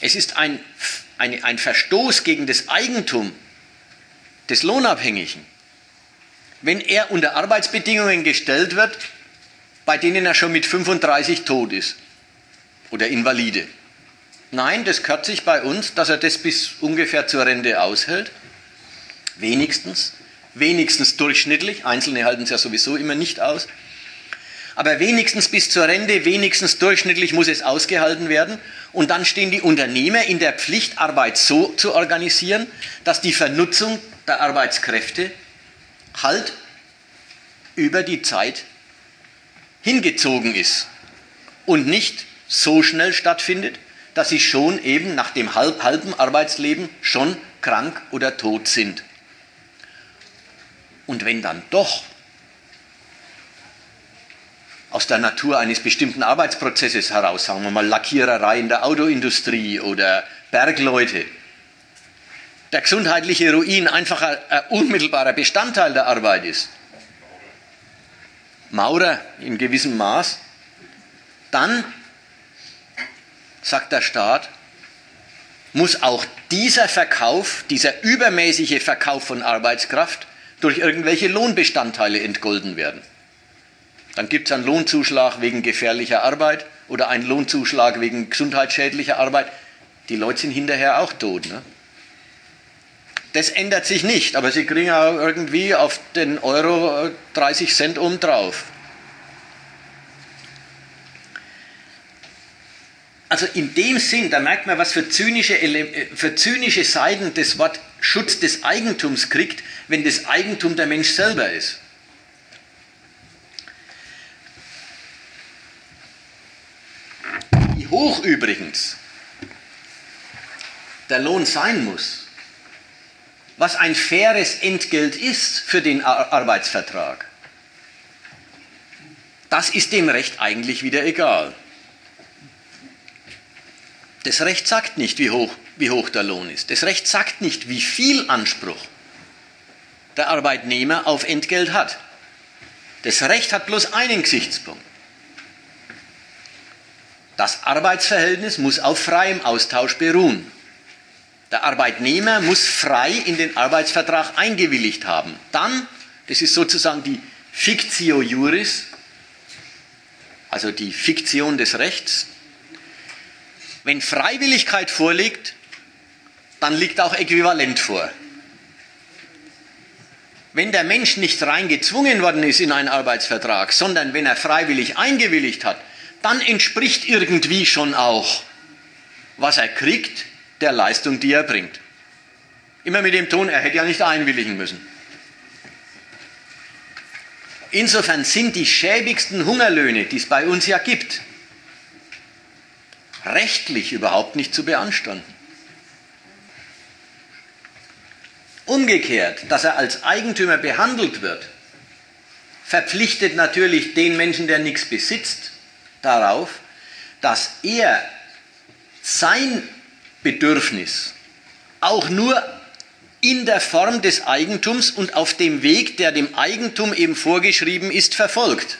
Es ist ein eine, ein Verstoß gegen das Eigentum des Lohnabhängigen, wenn er unter Arbeitsbedingungen gestellt wird, bei denen er schon mit 35 tot ist oder invalide. Nein, das gehört sich bei uns, dass er das bis ungefähr zur Rente aushält. Wenigstens. Wenigstens durchschnittlich. Einzelne halten es ja sowieso immer nicht aus. Aber wenigstens bis zur Rente, wenigstens durchschnittlich muss es ausgehalten werden. Und dann stehen die Unternehmer in der Pflicht, Arbeit so zu organisieren, dass die Vernutzung der Arbeitskräfte halt über die Zeit hingezogen ist und nicht so schnell stattfindet, dass sie schon eben nach dem halben Arbeitsleben schon krank oder tot sind. Und wenn dann doch aus der Natur eines bestimmten Arbeitsprozesses heraus, sagen wir mal Lackiererei in der Autoindustrie oder Bergleute. Der gesundheitliche Ruin einfach ein, ein unmittelbarer Bestandteil der Arbeit ist. Maurer in gewissem Maß. Dann, sagt der Staat, muss auch dieser Verkauf, dieser übermäßige Verkauf von Arbeitskraft durch irgendwelche Lohnbestandteile entgolden werden. Dann gibt es einen Lohnzuschlag wegen gefährlicher Arbeit oder einen Lohnzuschlag wegen gesundheitsschädlicher Arbeit. Die Leute sind hinterher auch tot. Ne? Das ändert sich nicht, aber sie kriegen auch irgendwie auf den Euro 30 Cent obendrauf. Also in dem Sinn, da merkt man, was für zynische, für zynische Seiten das Wort Schutz des Eigentums kriegt, wenn das Eigentum der Mensch selber ist. hoch übrigens der Lohn sein muss, was ein faires Entgelt ist für den Arbeitsvertrag, das ist dem Recht eigentlich wieder egal. Das Recht sagt nicht, wie hoch, wie hoch der Lohn ist. Das Recht sagt nicht, wie viel Anspruch der Arbeitnehmer auf Entgelt hat. Das Recht hat bloß einen Gesichtspunkt. Das Arbeitsverhältnis muss auf freiem Austausch beruhen. Der Arbeitnehmer muss frei in den Arbeitsvertrag eingewilligt haben. Dann, das ist sozusagen die Fictio Juris, also die Fiktion des Rechts, wenn Freiwilligkeit vorliegt, dann liegt auch Äquivalent vor. Wenn der Mensch nicht rein gezwungen worden ist in einen Arbeitsvertrag, sondern wenn er freiwillig eingewilligt hat, dann entspricht irgendwie schon auch, was er kriegt, der Leistung, die er bringt. Immer mit dem Ton, er hätte ja nicht einwilligen müssen. Insofern sind die schäbigsten Hungerlöhne, die es bei uns ja gibt, rechtlich überhaupt nicht zu beanstanden. Umgekehrt, dass er als Eigentümer behandelt wird, verpflichtet natürlich den Menschen, der nichts besitzt, darauf, dass er sein Bedürfnis auch nur in der Form des Eigentums und auf dem Weg, der dem Eigentum eben vorgeschrieben ist, verfolgt.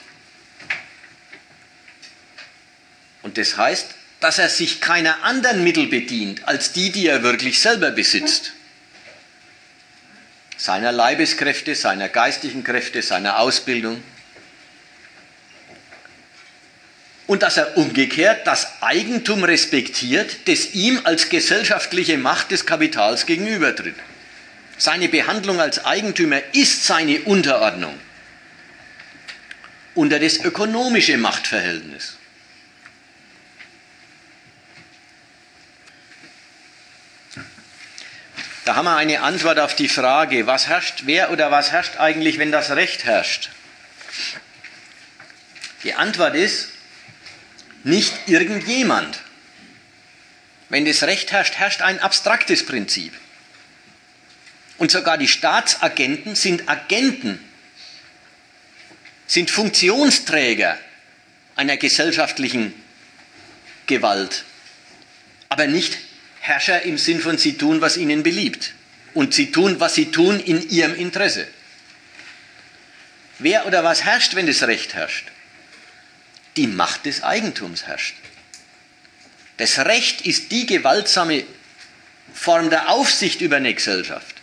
Und das heißt, dass er sich keiner anderen Mittel bedient als die, die er wirklich selber besitzt. Seiner Leibeskräfte, seiner geistigen Kräfte, seiner Ausbildung. und dass er umgekehrt das Eigentum respektiert, das ihm als gesellschaftliche Macht des Kapitals gegenübertritt. Seine Behandlung als Eigentümer ist seine Unterordnung unter das ökonomische Machtverhältnis. Da haben wir eine Antwort auf die Frage, was herrscht, wer oder was herrscht eigentlich, wenn das Recht herrscht? Die Antwort ist, nicht irgendjemand. Wenn das Recht herrscht, herrscht ein abstraktes Prinzip. Und sogar die Staatsagenten sind Agenten, sind Funktionsträger einer gesellschaftlichen Gewalt, aber nicht Herrscher im Sinn von sie tun, was ihnen beliebt. Und sie tun, was sie tun, in ihrem Interesse. Wer oder was herrscht, wenn das Recht herrscht? Die Macht des Eigentums herrscht. Das Recht ist die gewaltsame Form der Aufsicht über eine Gesellschaft,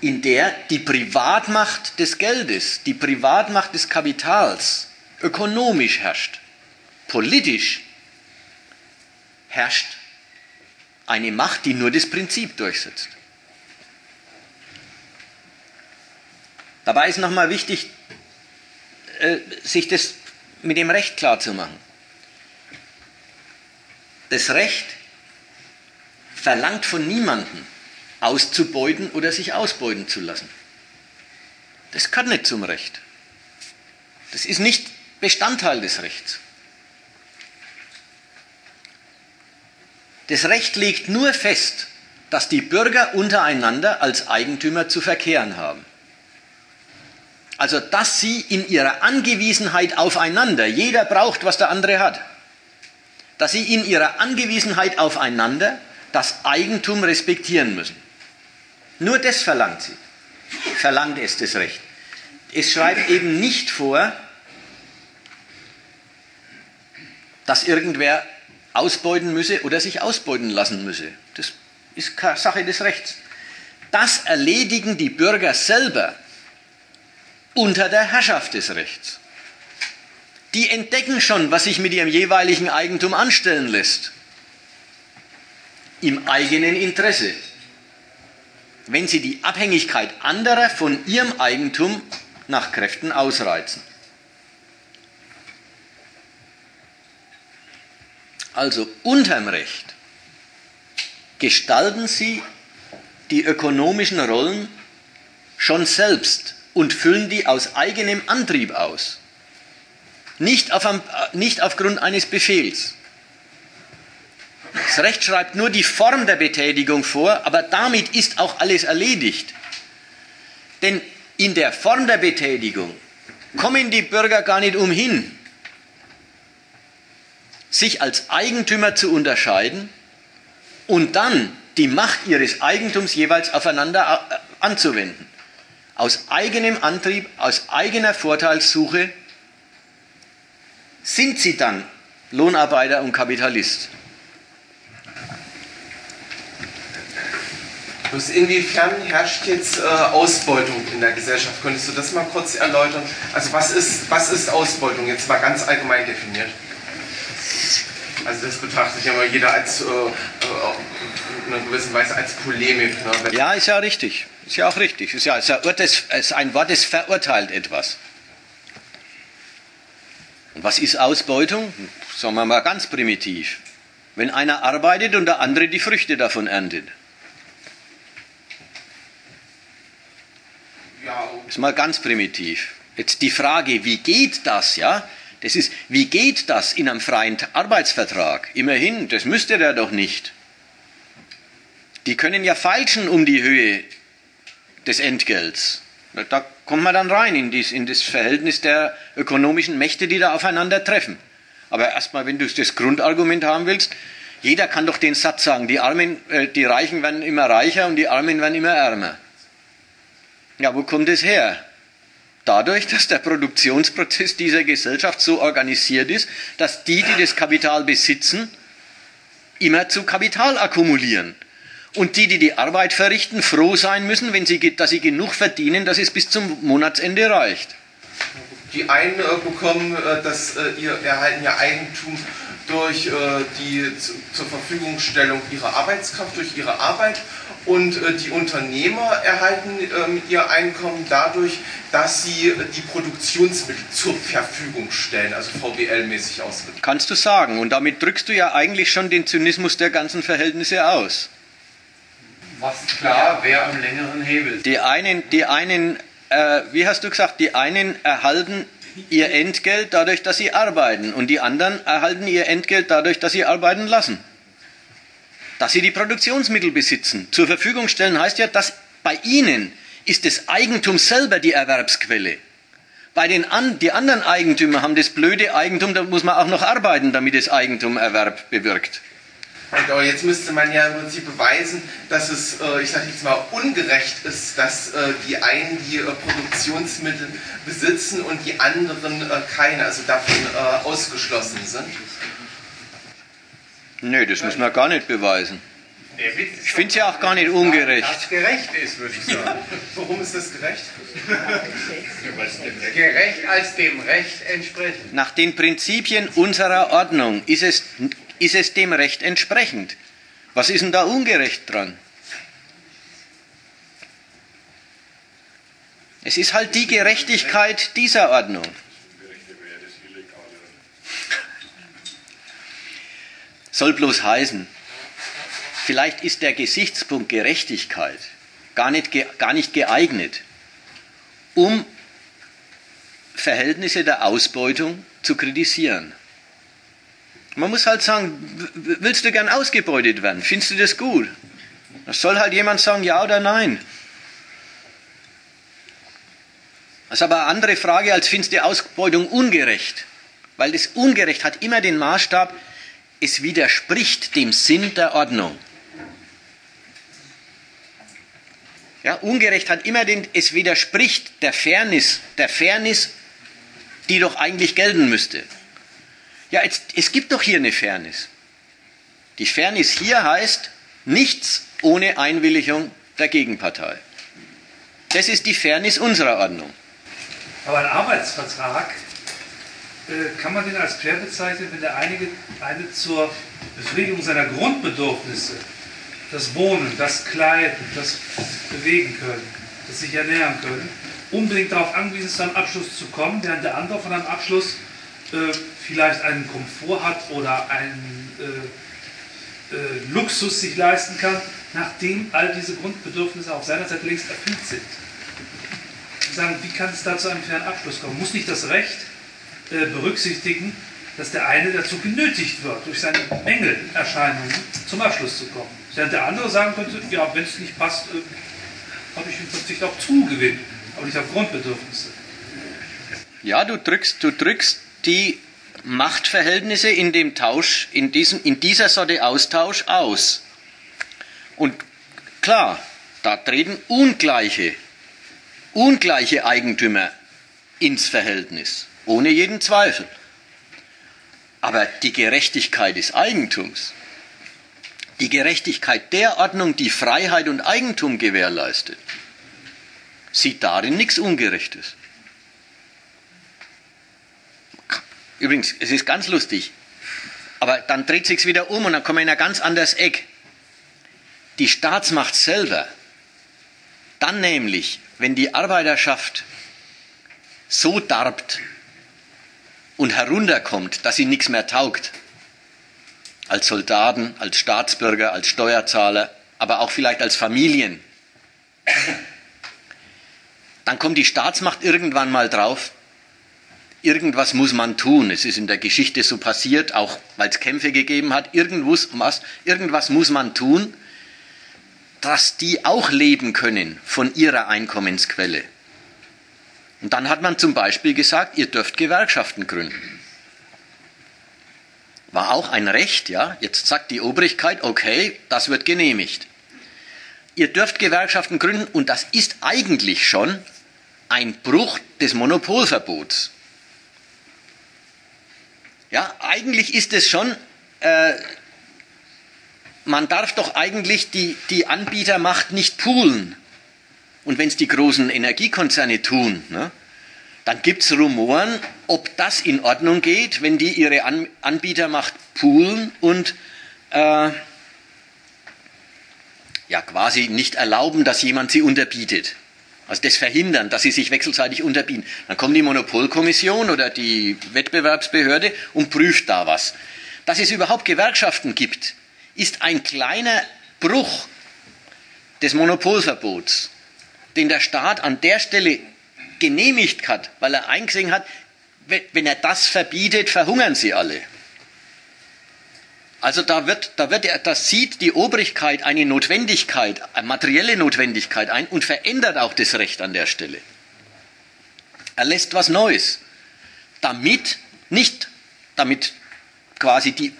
in der die Privatmacht des Geldes, die Privatmacht des Kapitals ökonomisch herrscht, politisch herrscht eine Macht, die nur das Prinzip durchsetzt. Dabei ist nochmal wichtig, äh, sich das mit dem Recht klar zu machen. Das Recht verlangt von niemandem, auszubeuten oder sich ausbeuten zu lassen. Das kann nicht zum Recht. Das ist nicht Bestandteil des Rechts. Das Recht legt nur fest, dass die Bürger untereinander als Eigentümer zu verkehren haben. Also dass sie in ihrer Angewiesenheit aufeinander, jeder braucht, was der andere hat, dass sie in ihrer Angewiesenheit aufeinander das Eigentum respektieren müssen. Nur das verlangt sie, verlangt es das Recht. Es schreibt eben nicht vor, dass irgendwer ausbeuten müsse oder sich ausbeuten lassen müsse. Das ist Sache des Rechts. Das erledigen die Bürger selber unter der Herrschaft des Rechts. Die entdecken schon, was sich mit ihrem jeweiligen Eigentum anstellen lässt. Im eigenen Interesse. Wenn sie die Abhängigkeit anderer von ihrem Eigentum nach Kräften ausreizen. Also unterm Recht, gestalten sie die ökonomischen Rollen schon selbst und füllen die aus eigenem Antrieb aus. Nicht, auf, nicht aufgrund eines Befehls. Das Recht schreibt nur die Form der Betätigung vor, aber damit ist auch alles erledigt. Denn in der Form der Betätigung kommen die Bürger gar nicht umhin, sich als Eigentümer zu unterscheiden und dann die Macht ihres Eigentums jeweils aufeinander äh, anzuwenden. Aus eigenem Antrieb, aus eigener Vorteilssuche sind sie dann Lohnarbeiter und Kapitalist. Inwiefern herrscht jetzt äh, Ausbeutung in der Gesellschaft? Könntest du das mal kurz erläutern? Also was ist, was ist Ausbeutung jetzt mal ganz allgemein definiert? Also das betrachtet ja mal jeder als äh, äh, in einer gewissen Weise als Polemik. Ne? Ja, ist ja richtig. Ist ja auch richtig. Ist ja ist, ist ein Wort, das verurteilt etwas. Und was ist Ausbeutung? Sagen wir mal ganz primitiv. Wenn einer arbeitet und der andere die Früchte davon erntet. Ist mal ganz primitiv. Jetzt die Frage, wie geht das, ja? Das ist, wie geht das in einem freien Arbeitsvertrag? Immerhin, das müsste der doch nicht. Die können ja feilschen um die Höhe des Entgelts. Da kommt man dann rein in, dies, in das Verhältnis der ökonomischen Mächte, die da aufeinandertreffen. Aber erstmal, wenn du das Grundargument haben willst, jeder kann doch den Satz sagen, die, Armen, äh, die Reichen werden immer reicher und die Armen werden immer ärmer. Ja, wo kommt es her? Dadurch, dass der Produktionsprozess dieser Gesellschaft so organisiert ist, dass die, die das Kapital besitzen, immer zu Kapital akkumulieren. Und die, die die Arbeit verrichten, froh sein müssen, wenn sie, dass sie genug verdienen, dass es bis zum Monatsende reicht. Die einen äh, bekommen äh, das, äh, ihr, erhalten ihr Eigentum durch die zur Verfügungstellung ihrer Arbeitskraft, durch ihre Arbeit und die Unternehmer erhalten ähm, ihr Einkommen dadurch, dass sie die Produktionsmittel zur Verfügung stellen, also VWL-mäßig ausgedrückt. Kannst du sagen, und damit drückst du ja eigentlich schon den Zynismus der ganzen Verhältnisse aus. Was klar, wer am längeren Hebel. Die einen, die einen äh, wie hast du gesagt, die einen erhalten ihr Entgelt dadurch, dass sie arbeiten und die anderen erhalten ihr Entgelt dadurch, dass sie arbeiten lassen. Dass sie die Produktionsmittel besitzen. Zur Verfügung stellen heißt ja, dass bei ihnen ist das Eigentum selber die Erwerbsquelle. Bei den an, die anderen Eigentümer haben das blöde Eigentum, da muss man auch noch arbeiten, damit das Eigentum Erwerb bewirkt. Aber jetzt müsste man ja im Prinzip beweisen, dass es, äh, ich sage jetzt mal, ungerecht ist, dass äh, die einen die äh, Produktionsmittel besitzen und die anderen keine, also davon ausgeschlossen sind. Nö, das muss man gar nicht beweisen. Ich finde es ja auch gar nicht ungerecht. Dass gerecht ist, würde ich sagen. Warum ist das gerecht? gerecht als dem Recht entsprechend. Nach den Prinzipien unserer Ordnung ist es ist es dem Recht entsprechend. Was ist denn da ungerecht dran? Es ist halt die Gerechtigkeit dieser Ordnung. Soll bloß heißen, vielleicht ist der Gesichtspunkt Gerechtigkeit gar nicht, gar nicht geeignet, um Verhältnisse der Ausbeutung zu kritisieren. Man muss halt sagen, willst du gern ausgebeutet werden? Findest du das gut? Das soll halt jemand sagen, ja oder nein. Das ist aber eine andere Frage, als findest du Ausbeutung ungerecht? Weil das Ungerecht hat immer den Maßstab, es widerspricht dem Sinn der Ordnung. Ja, ungerecht hat immer den, es widerspricht der Fairness, der Fairness, die doch eigentlich gelten müsste. Ja, jetzt, es gibt doch hier eine Fairness. Die Fairness hier heißt nichts ohne Einwilligung der Gegenpartei. Das ist die Fairness unserer Ordnung. Aber ein Arbeitsvertrag kann man den als fair bezeichnen, wenn der eine, eine zur Befriedigung seiner Grundbedürfnisse, das Wohnen, das Kleiden, das Bewegen können, das sich ernähren können, unbedingt darauf angewiesen ist, zu einem Abschluss zu kommen, während der andere von einem Abschluss äh, vielleicht einen Komfort hat oder einen äh, äh, Luxus sich leisten kann, nachdem all diese Grundbedürfnisse auf seiner Seite längst erfüllt sind. Sagen, wie kann es da zu einem fairen Abschluss kommen? Muss nicht das Recht äh, berücksichtigen, dass der eine dazu genötigt wird, durch seine Mängelerscheinungen zum Abschluss zu kommen. Während der andere sagen könnte, ja, wenn es nicht passt, äh, habe ich im Prinzip auch Zugewinn, aber nicht auf Grundbedürfnisse. Ja, du drückst, du drückst die Machtverhältnisse in dem Tausch, in, diesem, in dieser Sorte Austausch aus. Und klar, da treten ungleiche, ungleiche Eigentümer ins Verhältnis, ohne jeden Zweifel. Aber die Gerechtigkeit des Eigentums, die Gerechtigkeit der Ordnung, die Freiheit und Eigentum gewährleistet, sieht darin nichts Ungerechtes. Übrigens, es ist ganz lustig. Aber dann dreht sich wieder um und dann kommen wir in ein ganz anderes Eck. Die Staatsmacht selber, dann nämlich, wenn die Arbeiterschaft so darbt und herunterkommt, dass sie nichts mehr taugt, als Soldaten, als Staatsbürger, als Steuerzahler, aber auch vielleicht als Familien, dann kommt die Staatsmacht irgendwann mal drauf, irgendwas muss man tun. Es ist in der Geschichte so passiert, auch weil es Kämpfe gegeben hat. Irgendwas, irgendwas muss man tun, dass die auch leben können von ihrer Einkommensquelle. Und dann hat man zum Beispiel gesagt, ihr dürft Gewerkschaften gründen. War auch ein Recht, ja. Jetzt sagt die Obrigkeit, okay, das wird genehmigt. Ihr dürft Gewerkschaften gründen und das ist eigentlich schon ein Bruch des Monopolverbots. Ja, eigentlich ist es schon, äh, man darf doch eigentlich die, die Anbietermacht nicht poolen. Und wenn es die großen Energiekonzerne tun, ne, dann gibt es Rumoren, ob das in Ordnung geht, wenn die ihre An Anbietermacht poolen und äh, ja quasi nicht erlauben, dass jemand sie unterbietet. Also das verhindern, dass sie sich wechselseitig unterbieten. Dann kommt die Monopolkommission oder die Wettbewerbsbehörde und prüft da was. Dass es überhaupt Gewerkschaften gibt, ist ein kleiner Bruch des Monopolverbots, den der Staat an der Stelle genehmigt hat, weil er eingesehen hat, wenn er das verbietet, verhungern sie alle. Also da wird, da wird, da sieht die Obrigkeit eine Notwendigkeit, eine materielle Notwendigkeit ein und verändert auch das Recht an der Stelle. Er lässt was Neues, damit nicht, damit quasi die,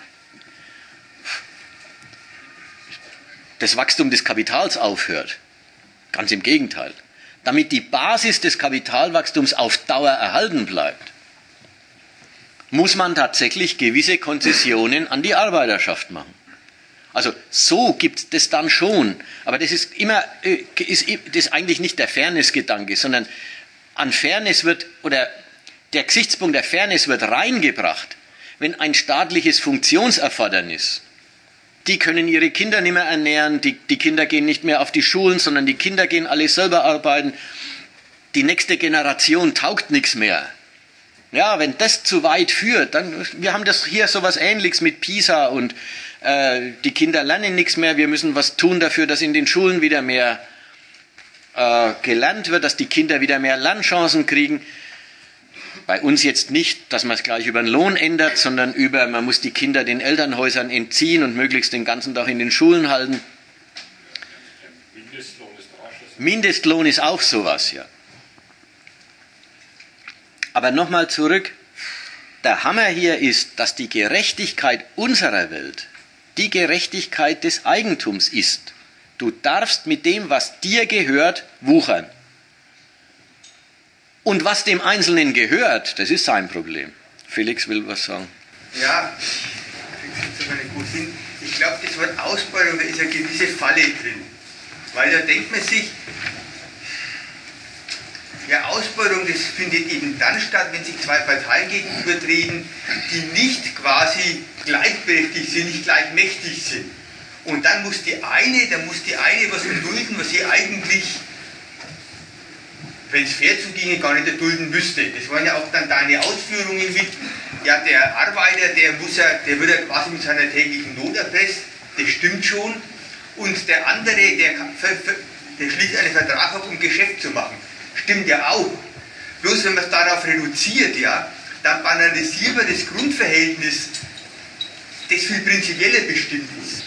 das Wachstum des Kapitals aufhört. Ganz im Gegenteil. Damit die Basis des Kapitalwachstums auf Dauer erhalten bleibt, muss man tatsächlich gewisse Konzessionen an die Arbeiterschaft machen. Also so gibt es dann schon, aber das ist immer äh, ist, das eigentlich nicht der Fairness-Gedanke, sondern an Fairness wird oder der Gesichtspunkt der Fairness wird reingebracht, wenn ein staatliches Funktionserfordernis die können ihre Kinder nicht mehr ernähren, die, die Kinder gehen nicht mehr auf die Schulen, sondern die Kinder gehen alle selber arbeiten. Die nächste Generation taugt nichts mehr. Ja, wenn das zu weit führt, dann, wir haben das hier so was ähnliches mit PISA und äh, die Kinder lernen nichts mehr, wir müssen was tun dafür, dass in den Schulen wieder mehr äh, gelernt wird, dass die Kinder wieder mehr Lernchancen kriegen. Bei uns jetzt nicht, dass man es gleich über den Lohn ändert, sondern über, man muss die Kinder den Elternhäusern entziehen und möglichst den ganzen Tag in den Schulen halten. Mindestlohn ist, Mindestlohn ist auch sowas, ja. Aber nochmal zurück. Der Hammer hier ist, dass die Gerechtigkeit unserer Welt die Gerechtigkeit des Eigentums ist. Du darfst mit dem, was dir gehört, wuchern. Und was dem Einzelnen gehört, das ist sein Problem. Felix will was sagen. Ja, ich glaube, das Wort Ausbeutung, da ist eine gewisse Falle drin. Weil da denkt man sich, ja, Ausbeutung, das findet eben dann statt, wenn sich zwei Parteien gegenübertreten, die nicht quasi gleichberechtigt sind, nicht gleichmächtig sind. Und dann muss die eine, dann muss die eine was erdulden, was sie eigentlich wenn es fair zuginge, gar nicht erdulden müsste. Das waren ja auch dann deine Ausführungen mit, ja, der Arbeiter, der muss ja, der wird ja quasi mit seiner täglichen Not erpresst, das stimmt schon. Und der andere, der, der schließt einen Vertrag ab, um Geschäft zu machen. Stimmt ja auch. Bloß wenn man es darauf reduziert, ja, dann banalisiert man das Grundverhältnis, das viel prinzipieller bestimmt ist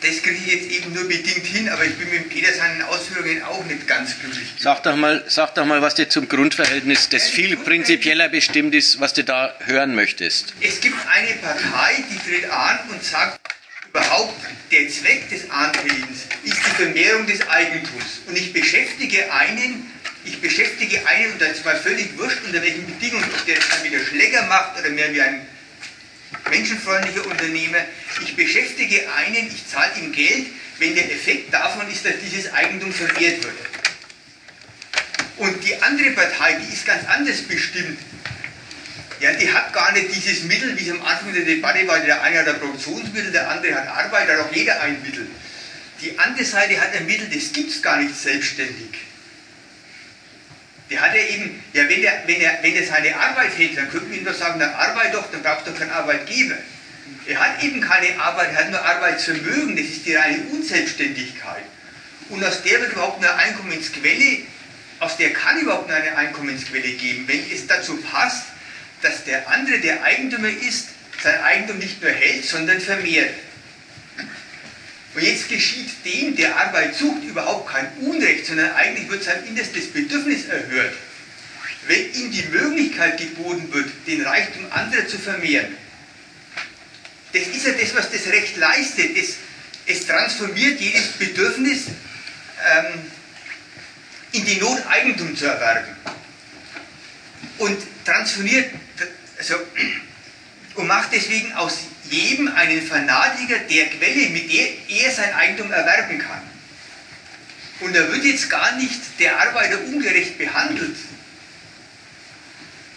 das kriege ich jetzt eben nur bedingt hin, aber ich bin mit Peter seinen Ausführungen auch nicht ganz glücklich. Sag doch mal, sag doch mal was dir zum Grundverhältnis, das viel prinzipieller bestimmt ist, was du da hören möchtest. Es gibt eine Partei, die tritt an und sagt, überhaupt der Zweck des Antretens ist die Vermehrung des Eigentums. Und ich beschäftige einen, ich beschäftige einen, und das ist mal völlig wurscht, unter welchen Bedingungen, ob der das dann wieder Schläger macht oder mehr wie ein menschenfreundlicher Unternehmer, ich beschäftige einen, ich zahle ihm Geld, wenn der Effekt davon ist, dass dieses Eigentum verwehrt wird. Und die andere Partei, die ist ganz anders bestimmt. Ja, die hat gar nicht dieses Mittel, wie es am Anfang der Debatte war, der eine hat ein Produktionsmittel, der andere hat Arbeit, hat auch jeder ein Mittel. Die andere Seite hat ein Mittel, das gibt es gar nicht selbstständig. Der hat ja eben, ja, wenn er, wenn, er, wenn er seine Arbeit hätte, dann könnten wir ihm doch sagen, dann arbeit doch, dann brauchst du doch keinen Arbeitgeber. Er hat eben keine Arbeit, er hat nur Arbeitsvermögen, das ist die reine Unselbstständigkeit. Und aus der wird überhaupt eine Einkommensquelle, aus der kann überhaupt eine Einkommensquelle geben, wenn es dazu passt, dass der andere, der Eigentümer ist, sein Eigentum nicht nur hält, sondern vermehrt. Und jetzt geschieht dem, der Arbeit sucht, überhaupt kein Unrecht, sondern eigentlich wird sein innerstes Bedürfnis erhört, wenn ihm die Möglichkeit geboten wird, den Reichtum anderer zu vermehren. Das ist ja das, was das Recht leistet. Es, es transformiert jedes Bedürfnis ähm, in die Not, Eigentum zu erwerben. Und transformiert, also, und macht deswegen aus jedem einen Fanatiker der Quelle, mit der er sein Eigentum erwerben kann. und da wird jetzt gar nicht der Arbeiter ungerecht behandelt,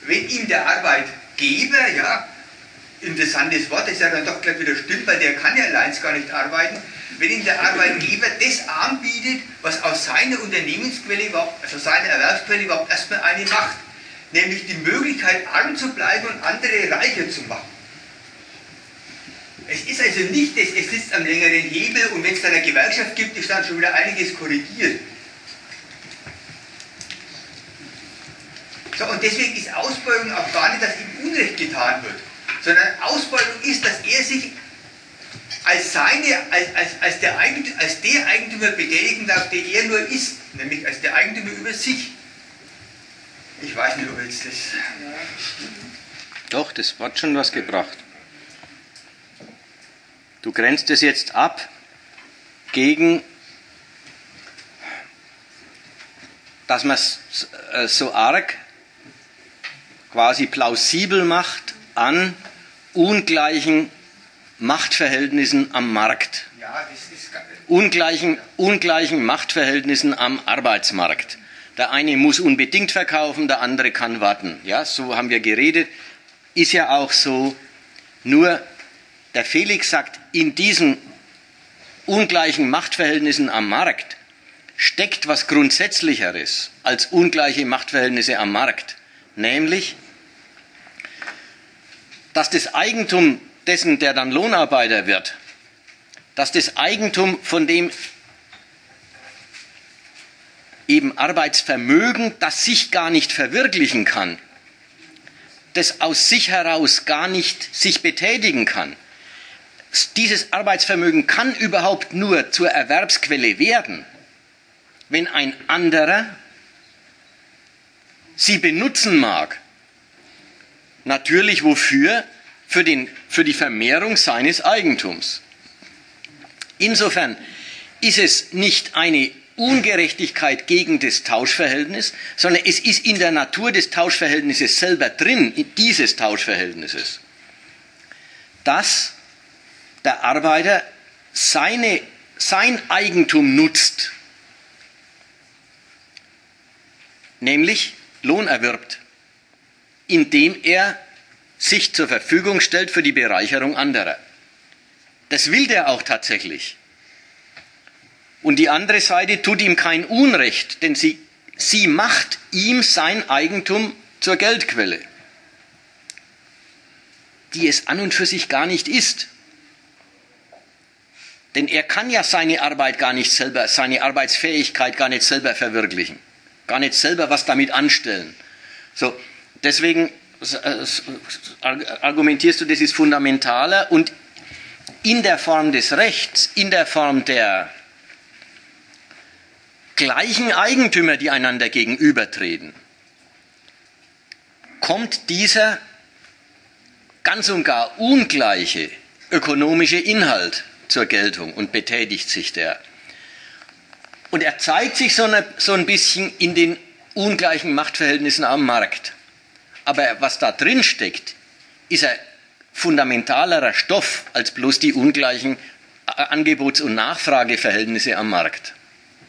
wenn ihm der Arbeitgeber, ja, interessantes Wort, das ja dann doch gleich wieder stimmt, weil der kann ja allein gar nicht arbeiten, wenn ihm der Arbeitgeber das anbietet, was aus seiner Unternehmensquelle überhaupt, also seiner Erwerbsquelle überhaupt erstmal eine macht, nämlich die Möglichkeit, arm zu bleiben und andere reicher zu machen. Es ist also nicht, das, es sitzt am längeren Hebel und wenn es dann eine Gewerkschaft gibt, ist dann schon wieder einiges korrigiert. So, und deswegen ist Ausbeutung auch gar nicht, dass ihm Unrecht getan wird, sondern Ausbeutung ist, dass er sich als, seine, als, als, als, der Eigentümer, als der Eigentümer betätigen darf, der er nur ist, nämlich als der Eigentümer über sich. Ich weiß nicht, ob jetzt das. Doch, das hat schon was gebracht. Du grenzt es jetzt ab gegen, dass man es äh, so arg quasi plausibel macht an ungleichen Machtverhältnissen am Markt. Ungleichen, ungleichen Machtverhältnissen am Arbeitsmarkt. Der eine muss unbedingt verkaufen, der andere kann warten. Ja, so haben wir geredet. Ist ja auch so. Nur der Felix sagt, in diesen ungleichen Machtverhältnissen am Markt steckt was Grundsätzlicheres als ungleiche Machtverhältnisse am Markt. Nämlich, dass das Eigentum dessen, der dann Lohnarbeiter wird, dass das Eigentum, von dem eben Arbeitsvermögen, das sich gar nicht verwirklichen kann, das aus sich heraus gar nicht sich betätigen kann. Dieses Arbeitsvermögen kann überhaupt nur zur Erwerbsquelle werden, wenn ein anderer sie benutzen mag. Natürlich wofür? Für, den, für die Vermehrung seines Eigentums. Insofern ist es nicht eine Ungerechtigkeit gegen das Tauschverhältnis, sondern es ist in der Natur des Tauschverhältnisses selber drin, dieses Tauschverhältnisses, dass der Arbeiter seine, sein Eigentum nutzt, nämlich Lohn erwirbt, indem er sich zur Verfügung stellt für die Bereicherung anderer. Das will der auch tatsächlich. Und die andere Seite tut ihm kein Unrecht, denn sie, sie macht ihm sein Eigentum zur Geldquelle, die es an und für sich gar nicht ist. Denn er kann ja seine Arbeit gar nicht selber, seine Arbeitsfähigkeit gar nicht selber verwirklichen, gar nicht selber was damit anstellen. So, deswegen äh, argumentierst du, das ist fundamentaler und in der Form des Rechts, in der Form der gleichen Eigentümer, die einander gegenübertreten, kommt dieser ganz und gar ungleiche ökonomische Inhalt zur Geltung und betätigt sich der. Und er zeigt sich so, eine, so ein bisschen in den ungleichen Machtverhältnissen am Markt. Aber was da drin steckt, ist ein fundamentalerer Stoff als bloß die ungleichen Angebots- und Nachfrageverhältnisse am Markt.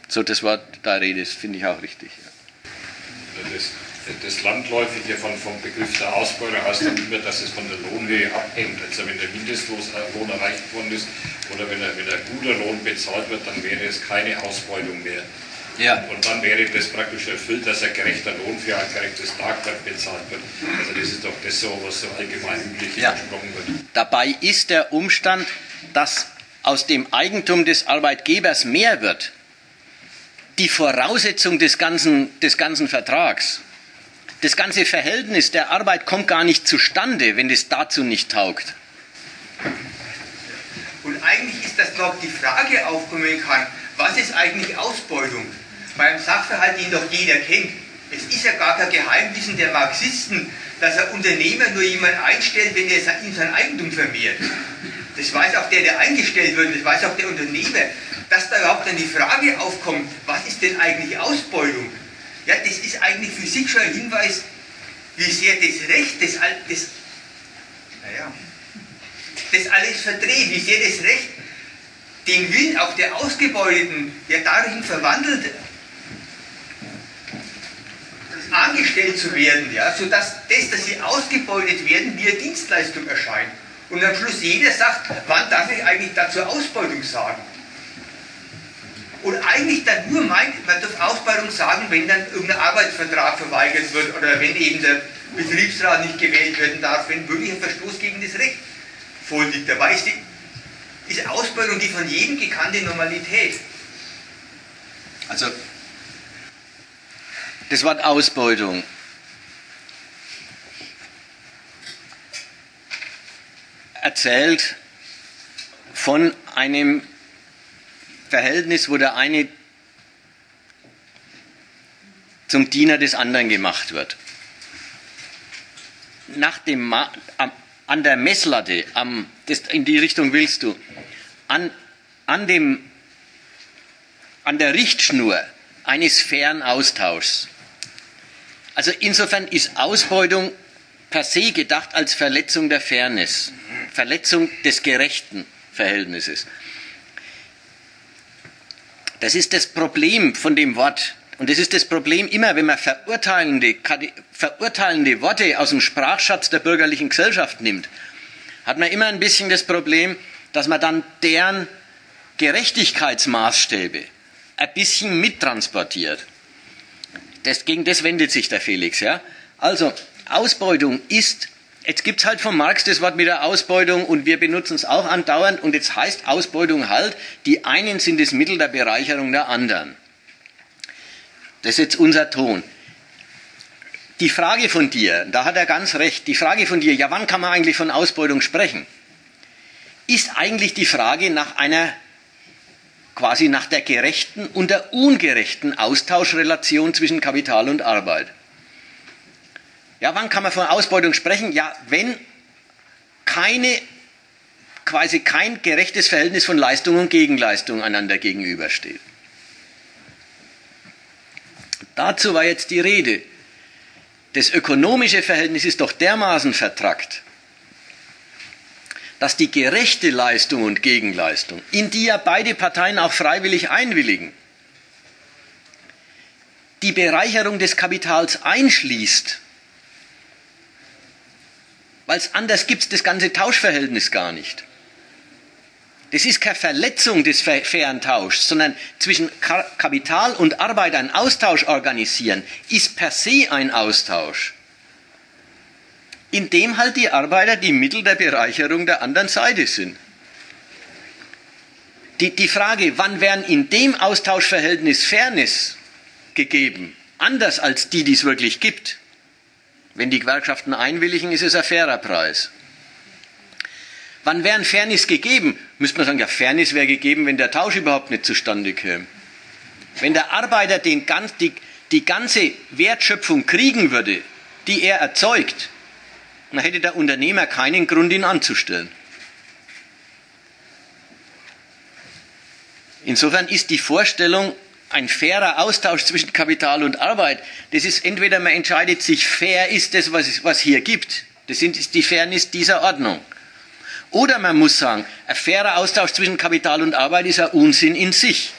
So, das war da Rede, das finde ich auch richtig. Ja. Das, Landläufige von, vom Begriff der Ausbeutung heißt dann immer, dass es von der Lohnhöhe abhängt. Also wenn der Mindestlohn erreicht worden ist oder wenn, er, wenn ein guter Lohn bezahlt wird, dann wäre es keine Ausbeutung mehr. Ja. Und dann wäre das praktisch erfüllt, dass ein gerechter Lohn für ein gerechtes Tagwerk bezahlt wird. Also das ist doch das so, was so allgemein üblich ja. gesprochen wird. Dabei ist der Umstand, dass aus dem Eigentum des Arbeitgebers mehr wird, die Voraussetzung des ganzen, des ganzen Vertrags. Das ganze Verhältnis der Arbeit kommt gar nicht zustande, wenn es dazu nicht taugt. Und eigentlich ist das, glaube ich, die Frage aufkommen kann, was ist eigentlich Ausbeutung? beim Sachverhalt, den doch jeder kennt. Es ist ja gar kein Geheimwissen der Marxisten, dass ein Unternehmer nur jemanden einstellt, wenn er ihm sein Eigentum vermehrt. Das weiß auch der, der eingestellt wird, das weiß auch der Unternehmer. Dass da überhaupt dann die Frage aufkommt, was ist denn eigentlich Ausbeutung? Ja, das ist eigentlich für sich schon ein Hinweis, wie sehr das Recht, das, das, naja, das alles verdreht, wie sehr das Recht den Willen auch der Ausgebeuteten, der darin verwandelt, angestellt zu werden, ja, sodass das, dass sie ausgebeutet werden, wie eine Dienstleistung erscheint. Und am Schluss jeder sagt, wann darf ich eigentlich dazu Ausbeutung sagen? Und eigentlich dann nur meint, man darf Ausbeutung sagen, wenn dann irgendein Arbeitsvertrag verweigert wird oder wenn eben der Betriebsrat nicht gewählt werden darf, wenn wirklich ein Verstoß gegen das Recht vorliegt. Dabei ist, die, ist Ausbeutung die von jedem gekannte Normalität. Also, das Wort Ausbeutung erzählt von einem Verhältnis, wo der eine zum Diener des anderen gemacht wird. Nach dem an der Messlatte, am, das, in die Richtung willst du, an, an, dem, an der Richtschnur eines fairen Austauschs. Also insofern ist Ausbeutung per se gedacht als Verletzung der Fairness, Verletzung des gerechten Verhältnisses. Das ist das Problem von dem Wort. Und das ist das Problem immer, wenn man verurteilende, verurteilende Worte aus dem Sprachschatz der bürgerlichen Gesellschaft nimmt, hat man immer ein bisschen das Problem, dass man dann deren Gerechtigkeitsmaßstäbe ein bisschen mittransportiert. Das, gegen das wendet sich der Felix. Ja? Also, Ausbeutung ist, jetzt gibt es halt von Marx das Wort mit der Ausbeutung und wir benutzen es auch andauernd und jetzt heißt Ausbeutung halt, die einen sind das Mittel der Bereicherung der anderen. Das ist jetzt unser Ton. Die Frage von dir, da hat er ganz recht, die Frage von dir, ja wann kann man eigentlich von Ausbeutung sprechen, ist eigentlich die Frage nach einer quasi nach der gerechten und der ungerechten Austauschrelation zwischen Kapital und Arbeit. Ja, wann kann man von Ausbeutung sprechen? Ja, wenn keine, quasi kein gerechtes Verhältnis von Leistung und Gegenleistung einander gegenübersteht. Dazu war jetzt die Rede. Das ökonomische Verhältnis ist doch dermaßen vertrackt, dass die gerechte Leistung und Gegenleistung, in die ja beide Parteien auch freiwillig einwilligen, die Bereicherung des Kapitals einschließt, weil es anders gibt das ganze Tauschverhältnis gar nicht. Das ist keine Verletzung des fairen Tauschs, sondern zwischen Kapital und Arbeit einen Austausch organisieren, ist per se ein Austausch indem halt die Arbeiter die Mittel der Bereicherung der anderen Seite sind. Die, die Frage, wann werden in dem Austauschverhältnis Fairness gegeben, anders als die, die es wirklich gibt. Wenn die Gewerkschaften einwilligen, ist es ein fairer Preis. Wann wären Fairness gegeben? Müsste man sagen, ja, Fairness wäre gegeben, wenn der Tausch überhaupt nicht zustande käme. Wenn der Arbeiter den, die, die ganze Wertschöpfung kriegen würde, die er erzeugt, dann hätte der Unternehmer keinen Grund, ihn anzustellen. Insofern ist die Vorstellung, ein fairer Austausch zwischen Kapital und Arbeit, das ist entweder man entscheidet sich, fair ist das, was es was hier gibt. Das ist die Fairness dieser Ordnung. Oder man muss sagen, ein fairer Austausch zwischen Kapital und Arbeit ist ein Unsinn in sich.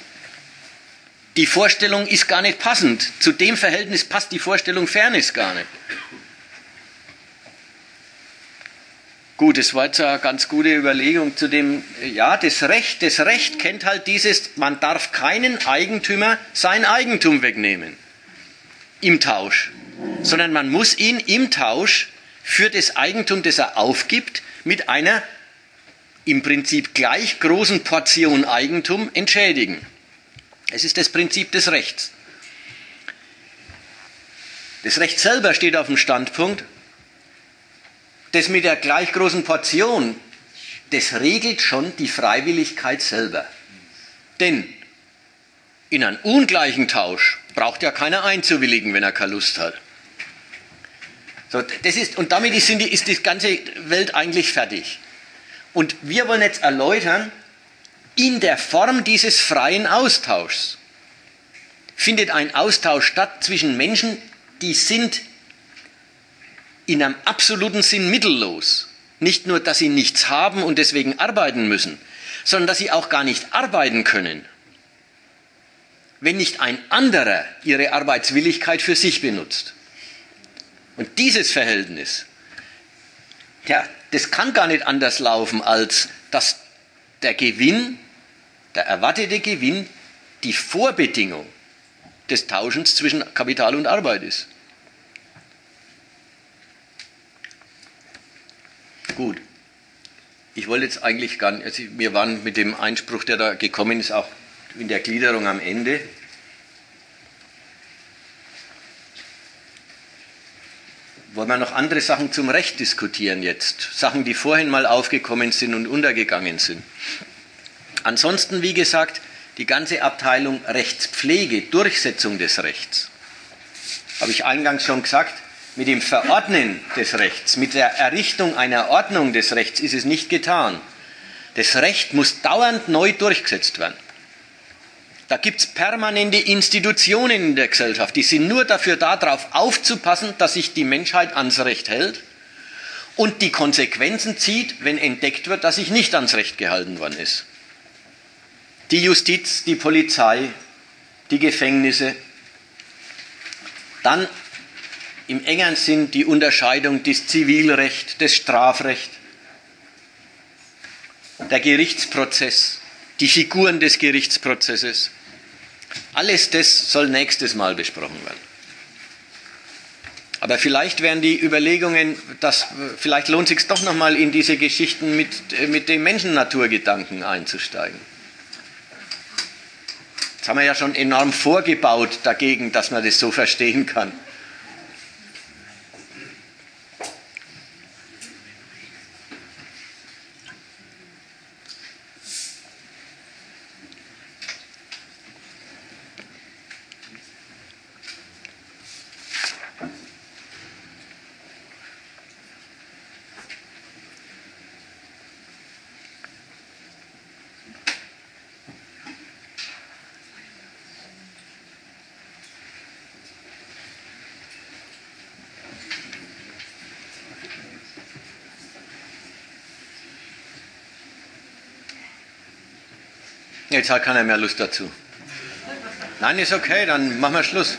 Die Vorstellung ist gar nicht passend. Zu dem Verhältnis passt die Vorstellung Fairness gar nicht. Gut, das war jetzt eine ganz gute Überlegung zu dem, ja, das Recht, das Recht kennt halt dieses, man darf keinen Eigentümer sein Eigentum wegnehmen im Tausch, sondern man muss ihn im Tausch für das Eigentum, das er aufgibt, mit einer im Prinzip gleich großen Portion Eigentum entschädigen. Es ist das Prinzip des Rechts. Das Recht selber steht auf dem Standpunkt, das mit der gleich großen Portion, das regelt schon die Freiwilligkeit selber. Denn in einem ungleichen Tausch braucht ja keiner einzuwilligen, wenn er keine Lust hat. So, das ist, und damit ist, ist die ganze Welt eigentlich fertig. Und wir wollen jetzt erläutern, in der Form dieses freien Austauschs findet ein Austausch statt zwischen Menschen, die sind in einem absoluten Sinn mittellos. Nicht nur, dass sie nichts haben und deswegen arbeiten müssen, sondern dass sie auch gar nicht arbeiten können, wenn nicht ein anderer ihre Arbeitswilligkeit für sich benutzt. Und dieses Verhältnis, ja, das kann gar nicht anders laufen, als dass der Gewinn, der erwartete Gewinn, die Vorbedingung des Tauschens zwischen Kapital und Arbeit ist. Gut. Ich wollte jetzt eigentlich gar nicht, also wir waren mit dem Einspruch, der da gekommen ist, auch in der Gliederung am Ende. Wollen wir noch andere Sachen zum Recht diskutieren jetzt? Sachen, die vorhin mal aufgekommen sind und untergegangen sind. Ansonsten, wie gesagt, die ganze Abteilung Rechtspflege, Durchsetzung des Rechts. Habe ich eingangs schon gesagt, mit dem Verordnen des Rechts, mit der Errichtung einer Ordnung des Rechts ist es nicht getan. Das Recht muss dauernd neu durchgesetzt werden. Da gibt es permanente Institutionen in der Gesellschaft, die sind nur dafür da, darauf aufzupassen, dass sich die Menschheit ans Recht hält und die Konsequenzen zieht, wenn entdeckt wird, dass sich nicht ans Recht gehalten worden ist. Die Justiz, die Polizei, die Gefängnisse. Dann im engeren Sinn die Unterscheidung des Zivilrecht, des Strafrecht, der Gerichtsprozess, die Figuren des Gerichtsprozesses. Alles das soll nächstes Mal besprochen werden. Aber vielleicht wären die Überlegungen, dass vielleicht lohnt es sich doch nochmal in diese Geschichten mit, mit dem Menschennaturgedanken einzusteigen. Das haben wir ja schon enorm vorgebaut dagegen, dass man das so verstehen kann. Jetzt hat keiner mehr Lust dazu. Nein, ist okay, dann machen wir Schluss.